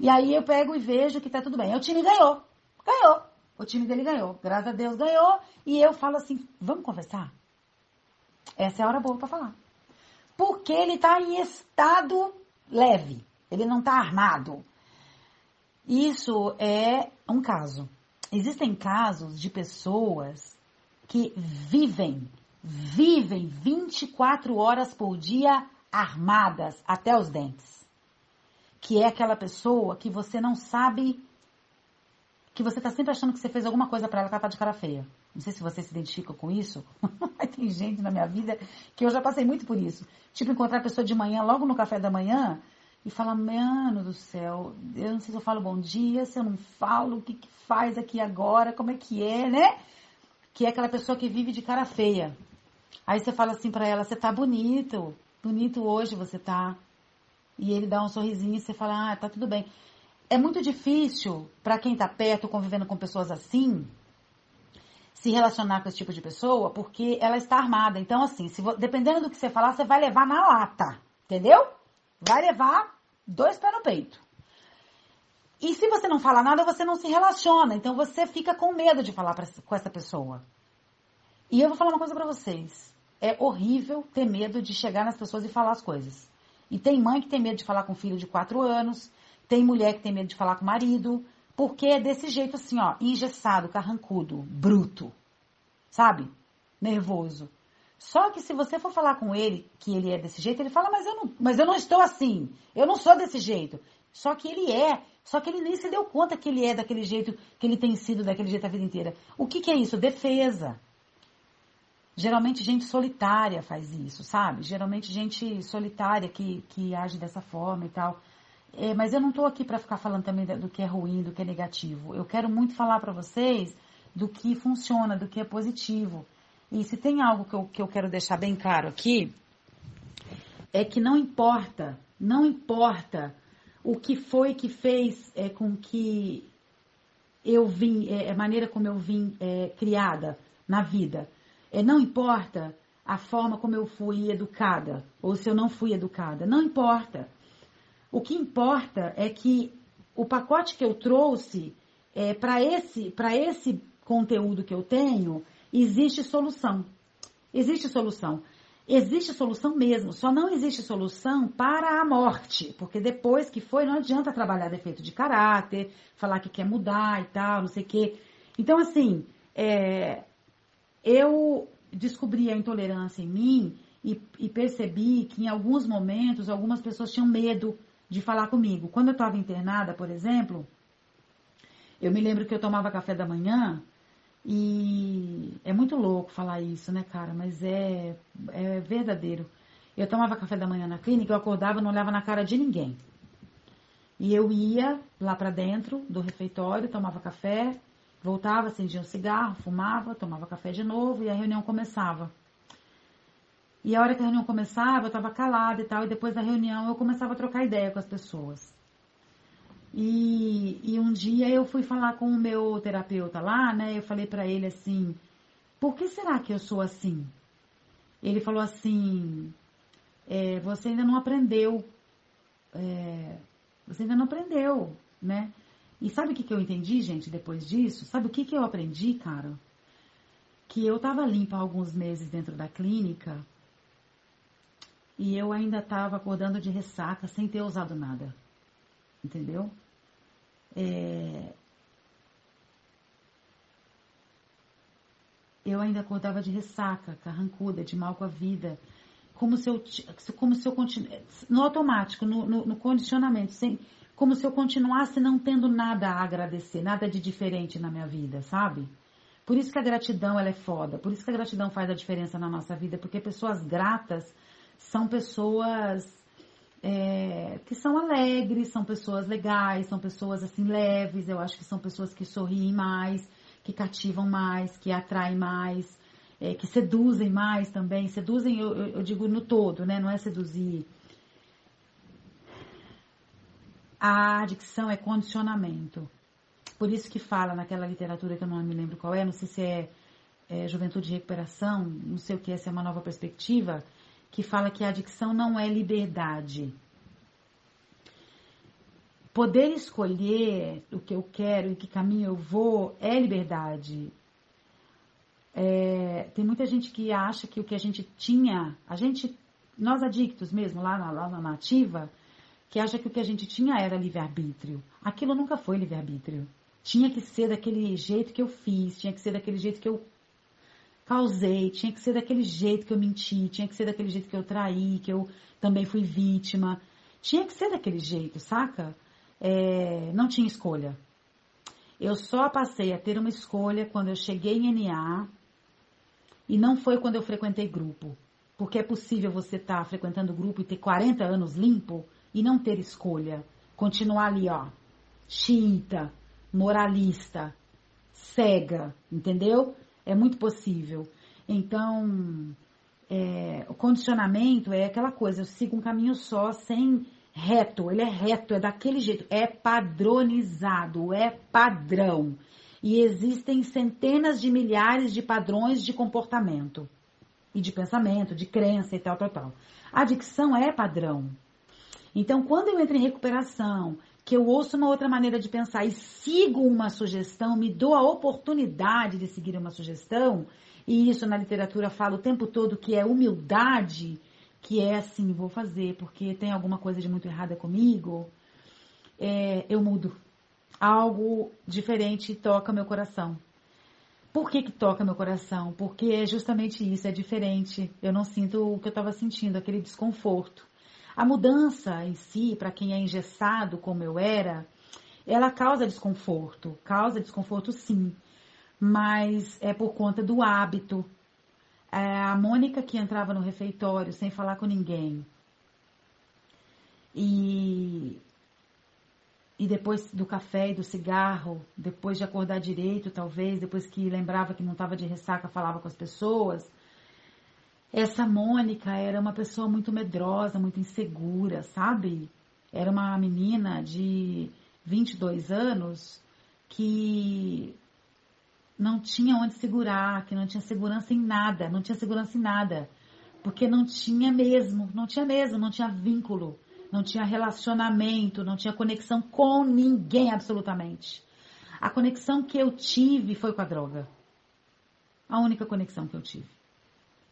E aí eu pego e vejo que tá tudo bem. O time ganhou, ganhou. O time dele ganhou, graças a Deus ganhou, e eu falo assim, vamos conversar? Essa é a hora boa para falar. Porque ele tá em estado leve, ele não tá armado. Isso é um caso. Existem casos de pessoas que vivem, vivem 24 horas por dia armadas até os dentes. Que é aquela pessoa que você não sabe, que você está sempre achando que você fez alguma coisa para ela que ela tá de cara feia. Não sei se você se identifica com isso, [LAUGHS] mas tem gente na minha vida que eu já passei muito por isso. Tipo, encontrar a pessoa de manhã, logo no café da manhã, e fala, mano do céu, eu não sei se eu falo bom dia, se eu não falo, o que, que faz aqui agora, como é que é, né? Que é aquela pessoa que vive de cara feia. Aí você fala assim para ela, você tá bonito, bonito hoje você tá. E ele dá um sorrisinho e você fala, ah, tá tudo bem. É muito difícil para quem tá perto, convivendo com pessoas assim, se relacionar com esse tipo de pessoa, porque ela está armada. Então, assim, se, dependendo do que você falar, você vai levar na lata, entendeu? Vai levar dois pés no peito. E se você não fala nada, você não se relaciona. Então você fica com medo de falar pra, com essa pessoa. E eu vou falar uma coisa para vocês. É horrível ter medo de chegar nas pessoas e falar as coisas. E tem mãe que tem medo de falar com filho de quatro anos. Tem mulher que tem medo de falar com marido. Porque é desse jeito assim, ó, engessado, carrancudo, bruto. Sabe? Nervoso. Só que se você for falar com ele que ele é desse jeito, ele fala, mas eu não, mas eu não estou assim. Eu não sou desse jeito. Só que ele é. Só que ele nem se deu conta que ele é daquele jeito, que ele tem sido daquele jeito a vida inteira. O que, que é isso? Defesa. Geralmente gente solitária faz isso, sabe? Geralmente gente solitária que, que age dessa forma e tal. É, mas eu não estou aqui para ficar falando também do que é ruim, do que é negativo. Eu quero muito falar para vocês do que funciona, do que é positivo. E se tem algo que eu, que eu quero deixar bem claro aqui, é que não importa, não importa o que foi que fez é, com que eu vim, é, a maneira como eu vim é, criada na vida. É, não importa a forma como eu fui educada, ou se eu não fui educada, não importa. O que importa é que o pacote que eu trouxe é, para esse, esse conteúdo que eu tenho existe solução. Existe solução. Existe solução mesmo, só não existe solução para a morte, porque depois que foi, não adianta trabalhar defeito de caráter, falar que quer mudar e tal, não sei o quê. Então, assim, é, eu descobri a intolerância em mim e, e, percebi que em alguns momentos algumas pessoas tinham medo de falar comigo. Quando eu estava internada, por exemplo, eu me lembro que eu tomava café da manhã e é muito louco falar isso, né, cara? Mas é, é verdadeiro. Eu tomava café da manhã na clínica, eu acordava, não olhava na cara de ninguém. E eu ia lá para dentro do refeitório, tomava café, voltava, acendia um cigarro, fumava, tomava café de novo e a reunião começava. E a hora que a reunião começava, eu estava calada e tal, e depois da reunião eu começava a trocar ideia com as pessoas. E, e um dia eu fui falar com o meu terapeuta lá, né? Eu falei para ele assim: por que será que eu sou assim? Ele falou assim: é, você ainda não aprendeu. É, você ainda não aprendeu, né? E sabe o que, que eu entendi, gente, depois disso? Sabe o que, que eu aprendi, cara? Que eu tava limpa há alguns meses dentro da clínica e eu ainda tava acordando de ressaca sem ter usado nada entendeu? É... Eu ainda acordava de ressaca, carrancuda, de mal com a vida, como se eu, como se eu continuasse, no automático, no, no, no condicionamento, sem, como se eu continuasse não tendo nada a agradecer, nada de diferente na minha vida, sabe? Por isso que a gratidão ela é foda, por isso que a gratidão faz a diferença na nossa vida, porque pessoas gratas são pessoas é, que são alegres, são pessoas legais, são pessoas assim leves, eu acho que são pessoas que sorriem mais, que cativam mais, que atraem mais, é, que seduzem mais também. Seduzem, eu, eu, digo no todo, né? Não é seduzir a adicção é condicionamento. Por isso que fala naquela literatura que eu não me lembro qual é, não sei se é, é Juventude e Recuperação, não sei o que, se é uma nova perspectiva, que fala que a adicção não é liberdade. Poder escolher o que eu quero e que caminho eu vou é liberdade. É, tem muita gente que acha que o que a gente tinha, a gente, nós adictos mesmo, lá na, lá na nativa, que acha que o que a gente tinha era livre-arbítrio. Aquilo nunca foi livre-arbítrio. Tinha que ser daquele jeito que eu fiz, tinha que ser daquele jeito que eu causei, tinha que ser daquele jeito que eu menti, tinha que ser daquele jeito que eu traí, que eu também fui vítima. Tinha que ser daquele jeito, saca? É, não tinha escolha. Eu só passei a ter uma escolha quando eu cheguei em NA e não foi quando eu frequentei grupo. Porque é possível você estar tá frequentando grupo e ter 40 anos limpo e não ter escolha. Continuar ali, ó, xiita, moralista, cega, entendeu? É muito possível. Então, é, o condicionamento é aquela coisa, eu sigo um caminho só, sem reto, ele é reto, é daquele jeito, é padronizado, é padrão. E existem centenas de milhares de padrões de comportamento e de pensamento, de crença e tal, tal, tal. A adicção é padrão. Então, quando eu entro em recuperação, que eu ouço uma outra maneira de pensar e sigo uma sugestão, me dou a oportunidade de seguir uma sugestão, e isso na literatura fala o tempo todo que é humildade, que é assim, vou fazer porque tem alguma coisa de muito errada comigo, é, eu mudo. Algo diferente toca meu coração. Por que, que toca meu coração? Porque é justamente isso, é diferente. Eu não sinto o que eu estava sentindo, aquele desconforto. A mudança em si, para quem é engessado como eu era, ela causa desconforto, causa desconforto sim, mas é por conta do hábito. É a Mônica que entrava no refeitório sem falar com ninguém. E, e depois do café e do cigarro, depois de acordar direito, talvez, depois que lembrava que não estava de ressaca, falava com as pessoas, essa Mônica era uma pessoa muito medrosa, muito insegura, sabe? Era uma menina de 22 anos que não tinha onde segurar, que não tinha segurança em nada, não tinha segurança em nada. Porque não tinha mesmo, não tinha mesmo, não tinha vínculo, não tinha relacionamento, não tinha conexão com ninguém absolutamente. A conexão que eu tive foi com a droga. A única conexão que eu tive.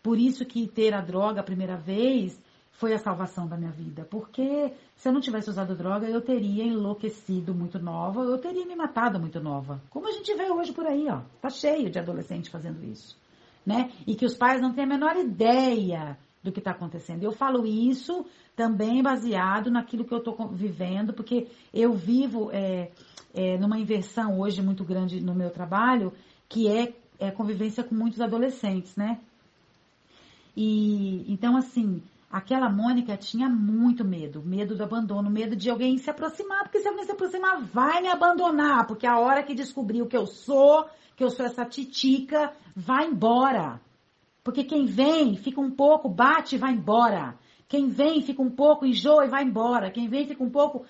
Por isso que ter a droga a primeira vez foi a salvação da minha vida. Porque se eu não tivesse usado droga, eu teria enlouquecido muito nova, eu teria me matado muito nova. Como a gente vê hoje por aí, ó. Tá cheio de adolescente fazendo isso. Né? E que os pais não têm a menor ideia do que está acontecendo. Eu falo isso também baseado naquilo que eu estou vivendo, porque eu vivo é, é, numa inversão hoje muito grande no meu trabalho, que é, é convivência com muitos adolescentes, né? E então, assim, aquela Mônica tinha muito medo, medo do abandono, medo de alguém se aproximar, porque se alguém se aproximar, vai me abandonar, porque a hora que descobriu que eu sou, que eu sou essa titica, vai embora. Porque quem vem, fica um pouco, bate e vai embora. Quem vem, fica um pouco, enjoa e vai embora. Quem vem, fica um pouco,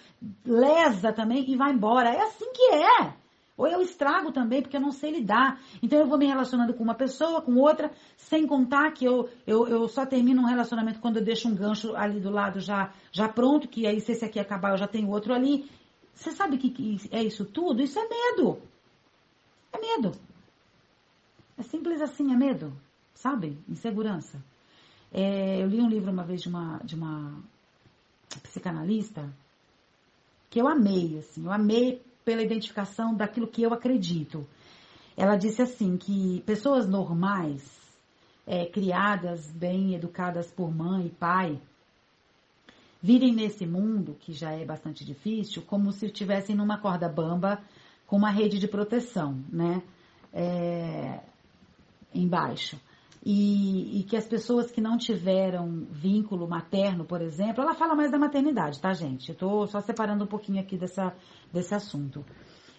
lesa também e vai embora. É assim que é. Ou eu estrago também, porque eu não sei lidar. Então eu vou me relacionando com uma pessoa, com outra, sem contar que eu, eu, eu só termino um relacionamento quando eu deixo um gancho ali do lado já, já pronto, que aí se esse aqui acabar eu já tenho outro ali. Você sabe o que, é isso tudo? Isso é medo. É medo. É simples assim, é medo. Sabe? Insegurança. É, eu li um livro uma vez de uma, de uma psicanalista que eu amei, assim, eu amei pela identificação daquilo que eu acredito. Ela disse assim que pessoas normais, é, criadas, bem educadas por mãe e pai, virem nesse mundo, que já é bastante difícil, como se estivessem numa corda bamba com uma rede de proteção, né? É, embaixo. E, e, que as pessoas que não tiveram vínculo materno, por exemplo, ela fala mais da maternidade, tá, gente? Eu tô só separando um pouquinho aqui dessa, desse assunto.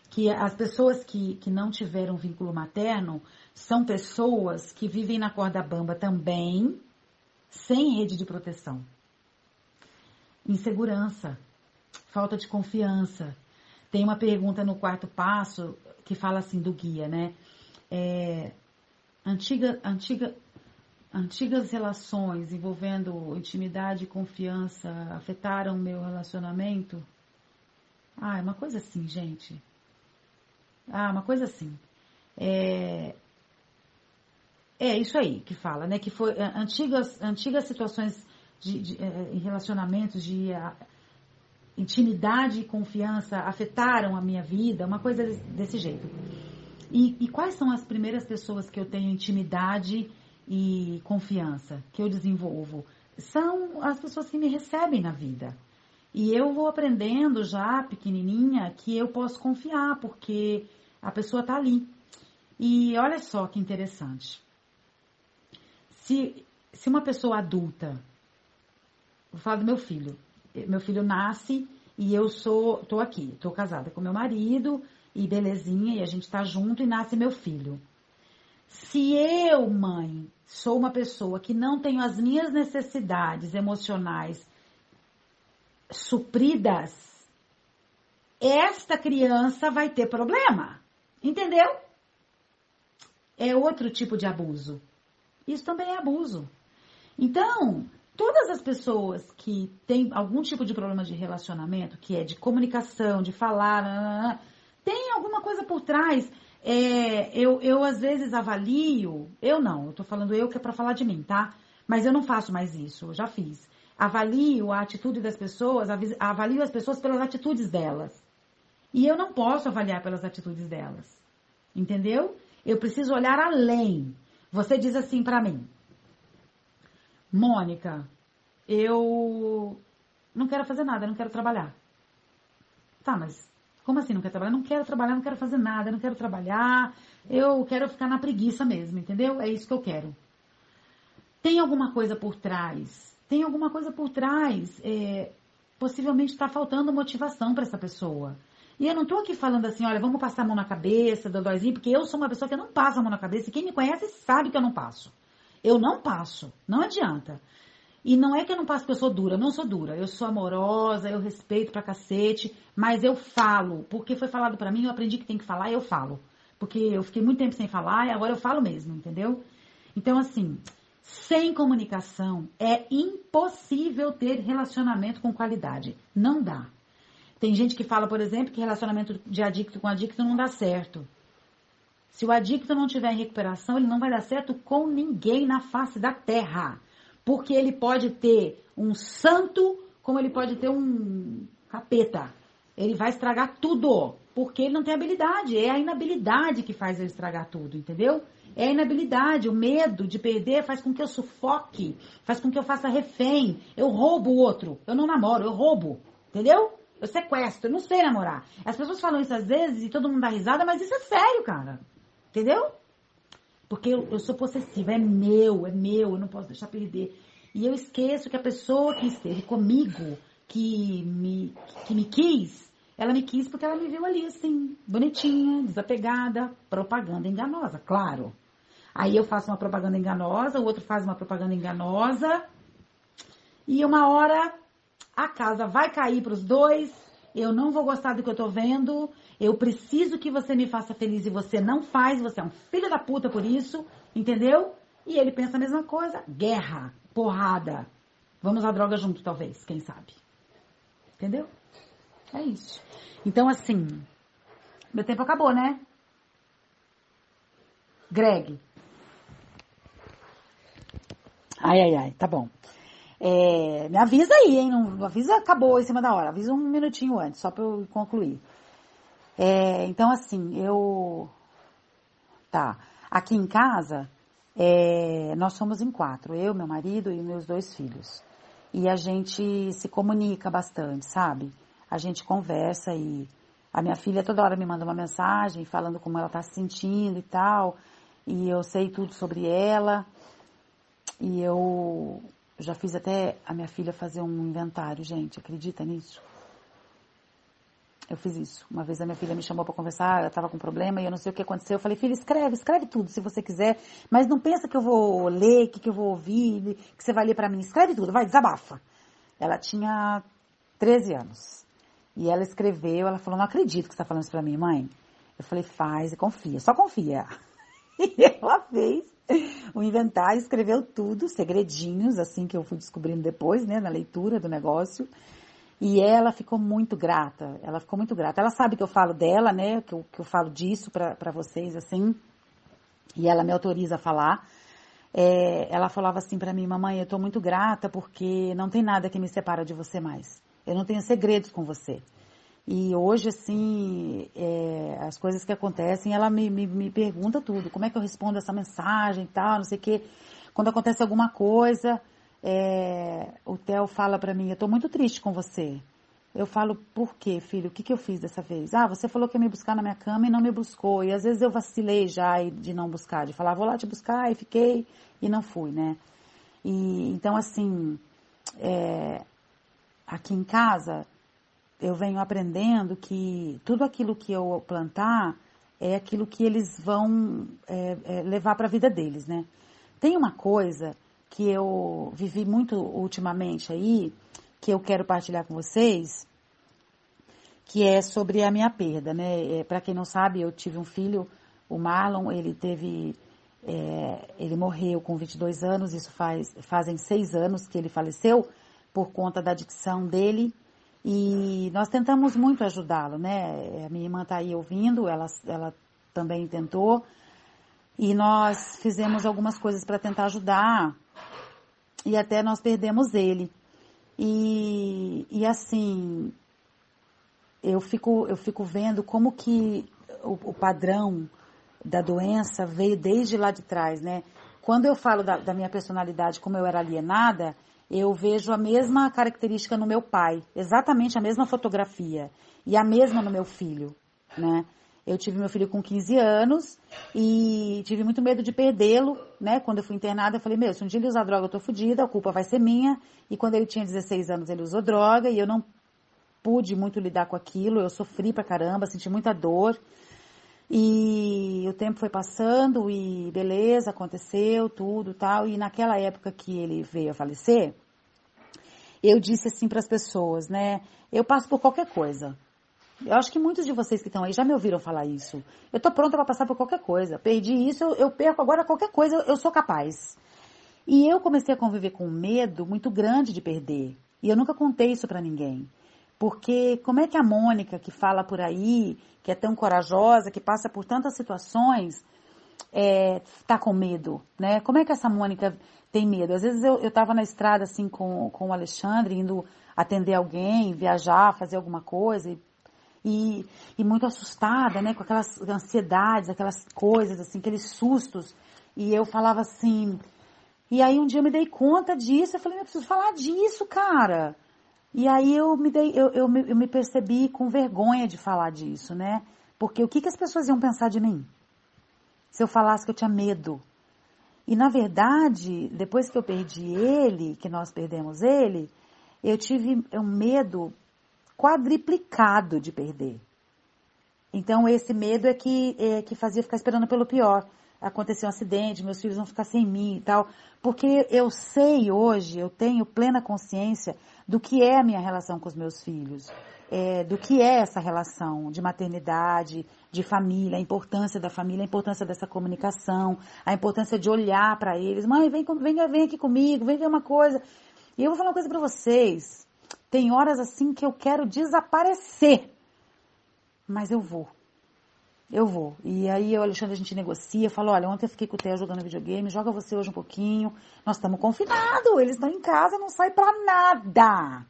Que as pessoas que, que não tiveram vínculo materno são pessoas que vivem na corda bamba também, sem rede de proteção. Insegurança, falta de confiança. Tem uma pergunta no quarto passo que fala assim do guia, né? É, antiga, antiga, antigas relações envolvendo intimidade e confiança afetaram meu relacionamento? Ah, é uma coisa assim, gente. Ah, uma coisa assim. É, é isso aí que fala, né? Que foi é, antigas, antigas situações de, de é, em relacionamentos de a, intimidade e confiança afetaram a minha vida, uma coisa desse, desse jeito. E, e, quais são as primeiras pessoas que eu tenho intimidade e confiança, que eu desenvolvo? São as pessoas que me recebem na vida. E eu vou aprendendo já, pequenininha, que eu posso confiar, porque a pessoa está ali. E olha só que interessante. Se, se uma pessoa adulta, vou falar do meu filho, meu filho nasce e eu sou, tô aqui, tô casada com meu marido, e belezinha, e a gente tá junto e nasce meu filho. Se eu, mãe, sou uma pessoa que não tenho as minhas necessidades emocionais supridas, esta criança vai ter problema. Entendeu? É outro tipo de abuso. Isso também é abuso. Então, todas as pessoas que têm algum tipo de problema de relacionamento, que é de comunicação, de falar, tem alguma coisa por trás. É, eu, eu às vezes avalio, eu não, eu tô falando eu que é para falar de mim, tá? Mas eu não faço mais isso, eu já fiz. Avalio a atitude das pessoas, avalio as pessoas pelas atitudes delas. E eu não posso avaliar pelas atitudes delas. Entendeu? Eu preciso olhar além. Você diz assim para mim: Mônica, eu não quero fazer nada, não quero trabalhar. Tá, mas como assim não quer trabalhar? Não quero trabalhar, não quero fazer nada, não quero trabalhar. Eu quero ficar na preguiça mesmo, entendeu? É isso que eu quero. Tem alguma coisa por trás? Tem alguma coisa por trás? É, possivelmente está faltando motivação para essa pessoa. E eu não estou aqui falando assim, olha, vamos passar a mão na cabeça, dodóizinho, porque eu sou uma pessoa que não passa a mão na cabeça. E quem me conhece sabe que eu não passo. Eu não passo. Não adianta. E não é que eu não passo que eu sou dura, eu não sou dura. Eu sou amorosa, eu respeito pra cacete, mas eu falo. Porque foi falado pra mim, eu aprendi que tem que falar e eu falo. Porque eu fiquei muito tempo sem falar e agora eu falo mesmo, entendeu? Então, assim, sem comunicação é impossível ter relacionamento com qualidade. Não dá. Tem gente que fala, por exemplo, que relacionamento de adicto com adicto não dá certo. Se o adicto não tiver em recuperação, ele não vai dar certo com ninguém na face da terra porque ele pode ter um santo, como ele pode ter um capeta. Ele vai estragar tudo, porque ele não tem habilidade. É a inabilidade que faz ele estragar tudo, entendeu? É a inabilidade, o medo de perder faz com que eu sufoque, faz com que eu faça refém. Eu roubo o outro. Eu não namoro, eu roubo. Entendeu? Eu sequestro, eu não sei namorar. As pessoas falam isso às vezes e todo mundo dá risada, mas isso é sério, cara. Entendeu? Porque eu, eu sou possessiva, é meu, é meu, eu não posso deixar perder. E eu esqueço que a pessoa que esteve comigo, que me, que me quis, ela me quis porque ela me viu ali assim, bonitinha, desapegada, propaganda enganosa, claro. Aí eu faço uma propaganda enganosa, o outro faz uma propaganda enganosa, e uma hora a casa vai cair para os dois, eu não vou gostar do que eu tô vendo, eu preciso que você me faça feliz e você não faz, você é um filho da puta por isso, entendeu? E ele pensa a mesma coisa, guerra, porrada. Vamos à droga junto, talvez, quem sabe. Entendeu? É isso. Então, assim, meu tempo acabou, né? Greg. Ai, ai, ai, tá bom. É, me avisa aí, hein? Não, avisa acabou em cima da hora. Avisa um minutinho antes, só pra eu concluir. É, então, assim, eu. Tá. Aqui em casa, é, nós somos em quatro: eu, meu marido e meus dois filhos. e a gente se comunica bastante, sabe? A gente conversa e a minha filha toda hora me manda uma mensagem falando como ela está se sentindo e tal, e eu sei tudo sobre ela. E eu já fiz até a minha filha fazer um inventário, gente, acredita nisso? Eu fiz isso. Uma vez a minha filha me chamou para conversar, ela estava com problema e eu não sei o que aconteceu. Eu falei, filha, escreve, escreve tudo se você quiser, mas não pensa que eu vou ler, que, que eu vou ouvir, que você vai ler para mim. Escreve tudo, vai, desabafa. Ela tinha 13 anos. E ela escreveu, ela falou, não acredito que você está falando isso para mim, mãe. Eu falei, faz e confia, só confia. E [LAUGHS] ela fez o inventário, escreveu tudo, segredinhos, assim que eu fui descobrindo depois, né, na leitura do negócio. E ela ficou muito grata, ela ficou muito grata. Ela sabe que eu falo dela, né, que eu, que eu falo disso para vocês, assim, e ela me autoriza a falar. É, ela falava assim para mim, mamãe, eu tô muito grata porque não tem nada que me separa de você mais. Eu não tenho segredos com você. E hoje, assim, é, as coisas que acontecem, ela me, me, me pergunta tudo. Como é que eu respondo essa mensagem e tal, não sei o quê. Quando acontece alguma coisa, é, o Theo fala para mim, eu tô muito triste com você. Eu falo, por quê, filho? O que, que eu fiz dessa vez? Ah, você falou que ia me buscar na minha cama e não me buscou. E às vezes eu vacilei já de não buscar, de falar, vou lá te buscar, e fiquei e não fui, né? E então, assim, é, aqui em casa, eu venho aprendendo que tudo aquilo que eu plantar é aquilo que eles vão é, é, levar para a vida deles, né? Tem uma coisa que eu vivi muito ultimamente aí, que eu quero partilhar com vocês, que é sobre a minha perda, né? É, Para quem não sabe, eu tive um filho, o Marlon, ele teve, é, ele morreu com 22 anos, isso faz, fazem seis anos que ele faleceu por conta da adicção dele, e nós tentamos muito ajudá-lo, né? A minha irmã está aí ouvindo, ela, ela também tentou, e nós fizemos algumas coisas para tentar ajudar, e até nós perdemos ele. E, e assim, eu fico, eu fico vendo como que o, o, padrão da doença veio desde lá de trás, né? Quando eu falo da, da minha personalidade, como eu era alienada, eu vejo a mesma característica no meu pai, exatamente a mesma fotografia, e a mesma no meu filho, né? Eu tive meu filho com 15 anos e tive muito medo de perdê-lo, né? Quando eu fui internada, eu falei, meu, se um dia ele usar droga, eu tô fodida, a culpa vai ser minha. E quando ele tinha 16 anos, ele usou droga e eu não pude muito lidar com aquilo, eu sofri pra caramba, senti muita dor. E o tempo foi passando e beleza, aconteceu tudo tal. E naquela época que ele veio a falecer, eu disse assim para as pessoas, né? Eu passo por qualquer coisa. Eu acho que muitos de vocês que estão aí já me ouviram falar isso. Eu tô pronta para passar por qualquer coisa. Perdi isso, eu perco agora qualquer coisa, eu sou capaz. E eu comecei a conviver com um medo muito grande de perder. E eu nunca contei isso para ninguém. Porque como é que a Mônica, que fala por aí, que é tão corajosa, que passa por tantas situações, é, tá com medo, né? Como é que essa Mônica tem medo? Às vezes eu, eu tava na estrada, assim, com, com o Alexandre, indo atender alguém, viajar, fazer alguma coisa, e e, e muito assustada, né, com aquelas ansiedades, aquelas coisas, assim, aqueles sustos. E eu falava assim, e aí um dia eu me dei conta disso, eu falei, eu preciso falar disso, cara. E aí eu me dei, eu, eu, me, eu me percebi com vergonha de falar disso, né? Porque o que, que as pessoas iam pensar de mim? Se eu falasse que eu tinha medo. E na verdade, depois que eu perdi ele, que nós perdemos ele, eu tive um medo quadriplicado de perder. Então esse medo é que, é que fazia ficar esperando pelo pior. Aconteceu um acidente, meus filhos vão ficar sem mim e tal. Porque eu sei hoje, eu tenho plena consciência do que é a minha relação com os meus filhos. É, do que é essa relação de maternidade, de família, a importância da família, a importância dessa comunicação, a importância de olhar para eles. Mãe, vem, vem, vem aqui comigo, vem ver uma coisa. E eu vou falar uma coisa para vocês. Tem horas assim que eu quero desaparecer. Mas eu vou. Eu vou. E aí o Alexandre a gente negocia, fala, olha, ontem eu fiquei com o Theo jogando videogame, joga você hoje um pouquinho. Nós estamos confinados, eles estão em casa, não sai para nada.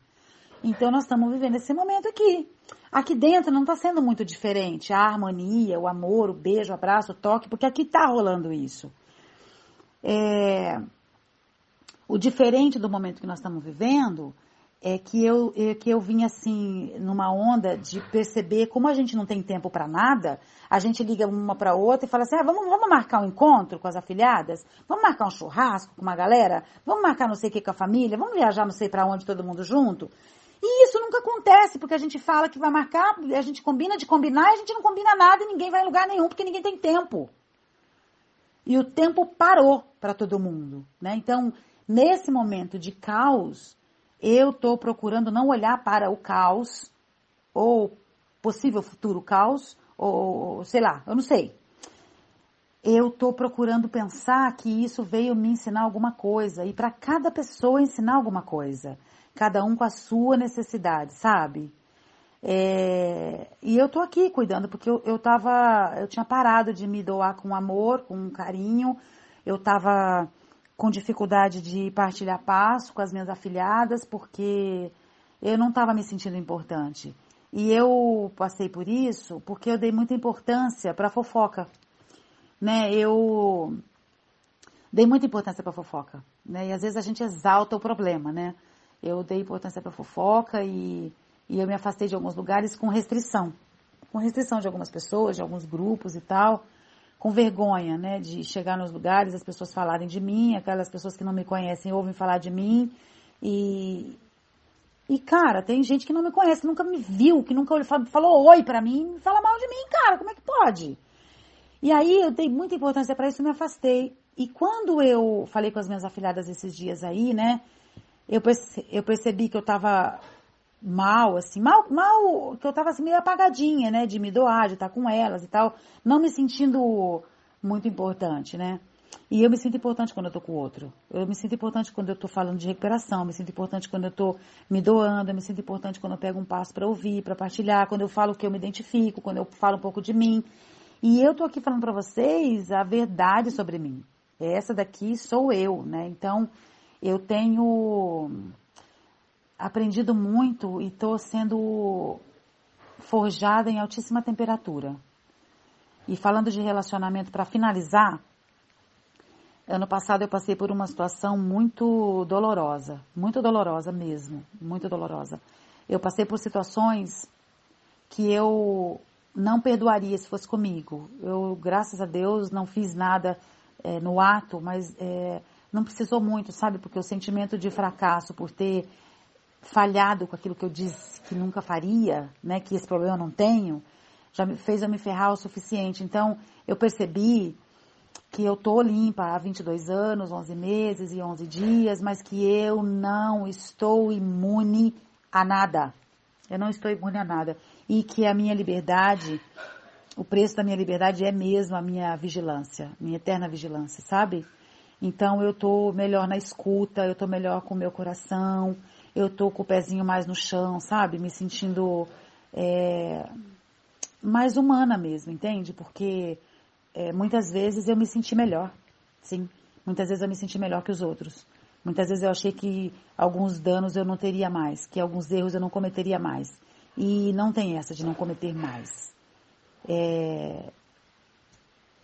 Então nós estamos vivendo esse momento aqui. Aqui dentro não está sendo muito diferente. A harmonia, o amor, o beijo, o abraço, o toque, porque aqui está rolando isso. É... O diferente do momento que nós estamos vivendo é que eu, é que eu vim assim, numa onda de perceber como a gente não tem tempo para nada, a gente liga uma para outra e fala assim, ah, vamos, vamos marcar um encontro com as afiliadas? Vamos marcar um churrasco com uma galera? Vamos marcar não sei o que com a família? Vamos viajar não sei para onde todo mundo junto? E isso nunca acontece, porque a gente fala que vai marcar, a gente combina de combinar a gente não combina nada e ninguém vai em lugar nenhum, porque ninguém tem tempo. E o tempo parou para todo mundo, né? Então, nesse momento de caos, eu estou procurando não olhar para o caos, ou possível futuro caos, ou sei lá, eu não sei. Eu estou procurando pensar que isso veio me ensinar alguma coisa, e para cada pessoa ensinar alguma coisa. Cada um com a sua necessidade, sabe? É, e eu tô aqui cuidando, porque eu, eu tava, eu tinha parado de me doar com amor, com carinho, eu tava com dificuldade de partilhar passo com as minhas afilhadas, porque eu não estava me sentindo importante. E eu passei por isso porque eu dei muita importância para fofoca, né? Eu dei muita importância para fofoca, né? E às vezes a gente exalta o problema, né? Eu dei importância para fofoca e, e eu me afastei de alguns lugares com restrição, com restrição de algumas pessoas, de alguns grupos e tal com vergonha, né, de chegar nos lugares, as pessoas falarem de mim, aquelas pessoas que não me conhecem ouvem falar de mim e e cara, tem gente que não me conhece, que nunca me viu, que nunca falou oi para mim, fala mal de mim, cara, como é que pode? E aí eu dei muita importância para isso, e me afastei. E quando eu falei com as minhas afilhadas esses dias aí, né, eu, eu percebi que eu tava mal, assim, mal, mal, que eu tava assim meio apagadinha, né, de me doar, de estar com elas e tal, não me sentindo muito importante, né. E eu me sinto importante quando eu tô com o outro. Eu me sinto importante quando eu tô falando de recuperação, eu me sinto importante quando eu tô me doando, eu me sinto importante quando eu pego um passo para ouvir, para partilhar, quando eu falo que eu me identifico, quando eu falo um pouco de mim. E eu tô aqui falando para vocês a verdade sobre mim. Essa daqui sou eu, né? Então, eu tenho aprendido muito e estou sendo forjada em altíssima temperatura. E falando de relacionamento, para finalizar, ano passado eu passei por uma situação muito dolorosa, muito dolorosa mesmo, muito dolorosa. Eu passei por situações que eu não perdoaria se fosse comigo. Eu, graças a Deus, não fiz nada é, no ato, mas é, não precisou muito, sabe? Porque o sentimento de fracasso por ter falhado com aquilo que eu disse que nunca faria, né, que esse problema eu não tenho, já me fez eu me ferrar o suficiente. Então, eu percebi que eu tô limpa há 22 anos, 11 meses e 11 dias, mas que eu não estou imune a nada. Eu não estou imune a nada. E que a minha liberdade, o preço da minha liberdade é mesmo a minha vigilância, minha eterna vigilância, sabe? Então eu tô melhor na escuta, eu tô melhor com o meu coração, eu tô com o pezinho mais no chão, sabe? Me sentindo é, mais humana mesmo, entende? Porque é, muitas vezes eu me senti melhor, sim. Muitas vezes eu me senti melhor que os outros. Muitas vezes eu achei que alguns danos eu não teria mais, que alguns erros eu não cometeria mais. E não tem essa de não cometer mais. É,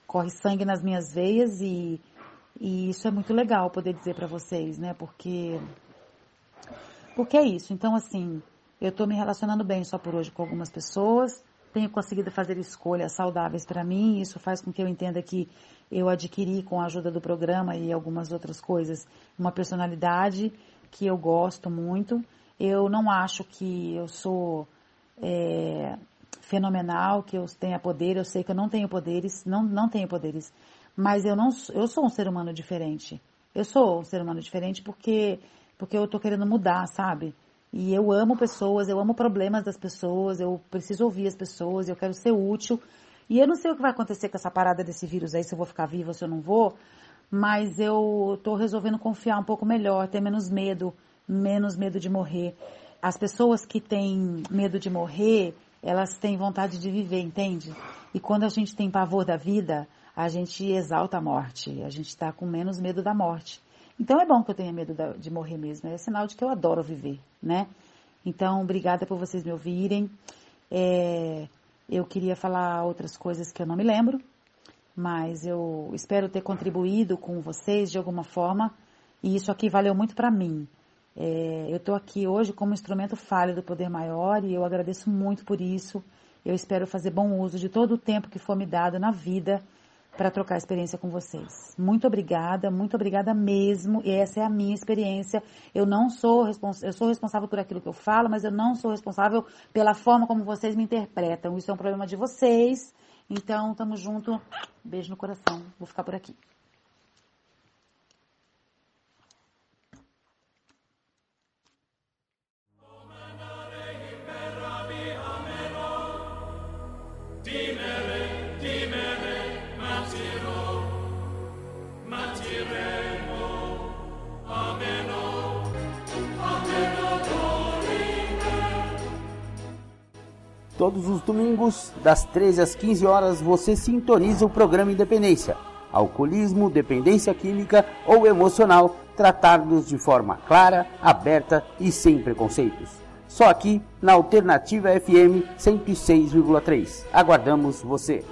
corre sangue nas minhas veias e, e isso é muito legal poder dizer para vocês, né? Porque porque é isso. Então, assim, eu estou me relacionando bem só por hoje com algumas pessoas, tenho conseguido fazer escolhas saudáveis para mim, isso faz com que eu entenda que eu adquiri, com a ajuda do programa e algumas outras coisas, uma personalidade que eu gosto muito. Eu não acho que eu sou é, fenomenal, que eu tenha poder, eu sei que eu não tenho poderes, não, não tenho poderes, mas eu não eu sou um ser humano diferente. Eu sou um ser humano diferente porque porque eu tô querendo mudar, sabe? E eu amo pessoas, eu amo problemas das pessoas, eu preciso ouvir as pessoas, eu quero ser útil. E eu não sei o que vai acontecer com essa parada desse vírus aí, se eu vou ficar viva ou se eu não vou, mas eu tô resolvendo confiar um pouco melhor, ter menos medo, menos medo de morrer. As pessoas que têm medo de morrer, elas têm vontade de viver, entende? E quando a gente tem pavor da vida, a gente exalta a morte, a gente está com menos medo da morte. Então é bom que eu tenha medo de morrer mesmo, é sinal de que eu adoro viver, né? Então, obrigada por vocês me ouvirem. É, eu queria falar outras coisas que eu não me lembro, mas eu espero ter contribuído com vocês de alguma forma E isso aqui valeu muito para mim. É, eu estou aqui hoje como instrumento falho do poder maior e eu agradeço muito por isso. Eu espero fazer bom uso de todo o tempo que for me dado na vida para trocar experiência com vocês. Muito obrigada, muito obrigada mesmo. E essa é a minha experiência. Eu não sou eu sou responsável por aquilo que eu falo, mas eu não sou responsável pela forma como vocês me interpretam. Isso é um problema de vocês. Então, tamo junto. Beijo no coração. Vou ficar por aqui. Todos os domingos, das 13 às 15 horas, você sintoniza o programa Independência. Alcoolismo, dependência química ou emocional, tratados de forma clara, aberta e sem preconceitos. Só aqui na Alternativa FM 106,3. Aguardamos você!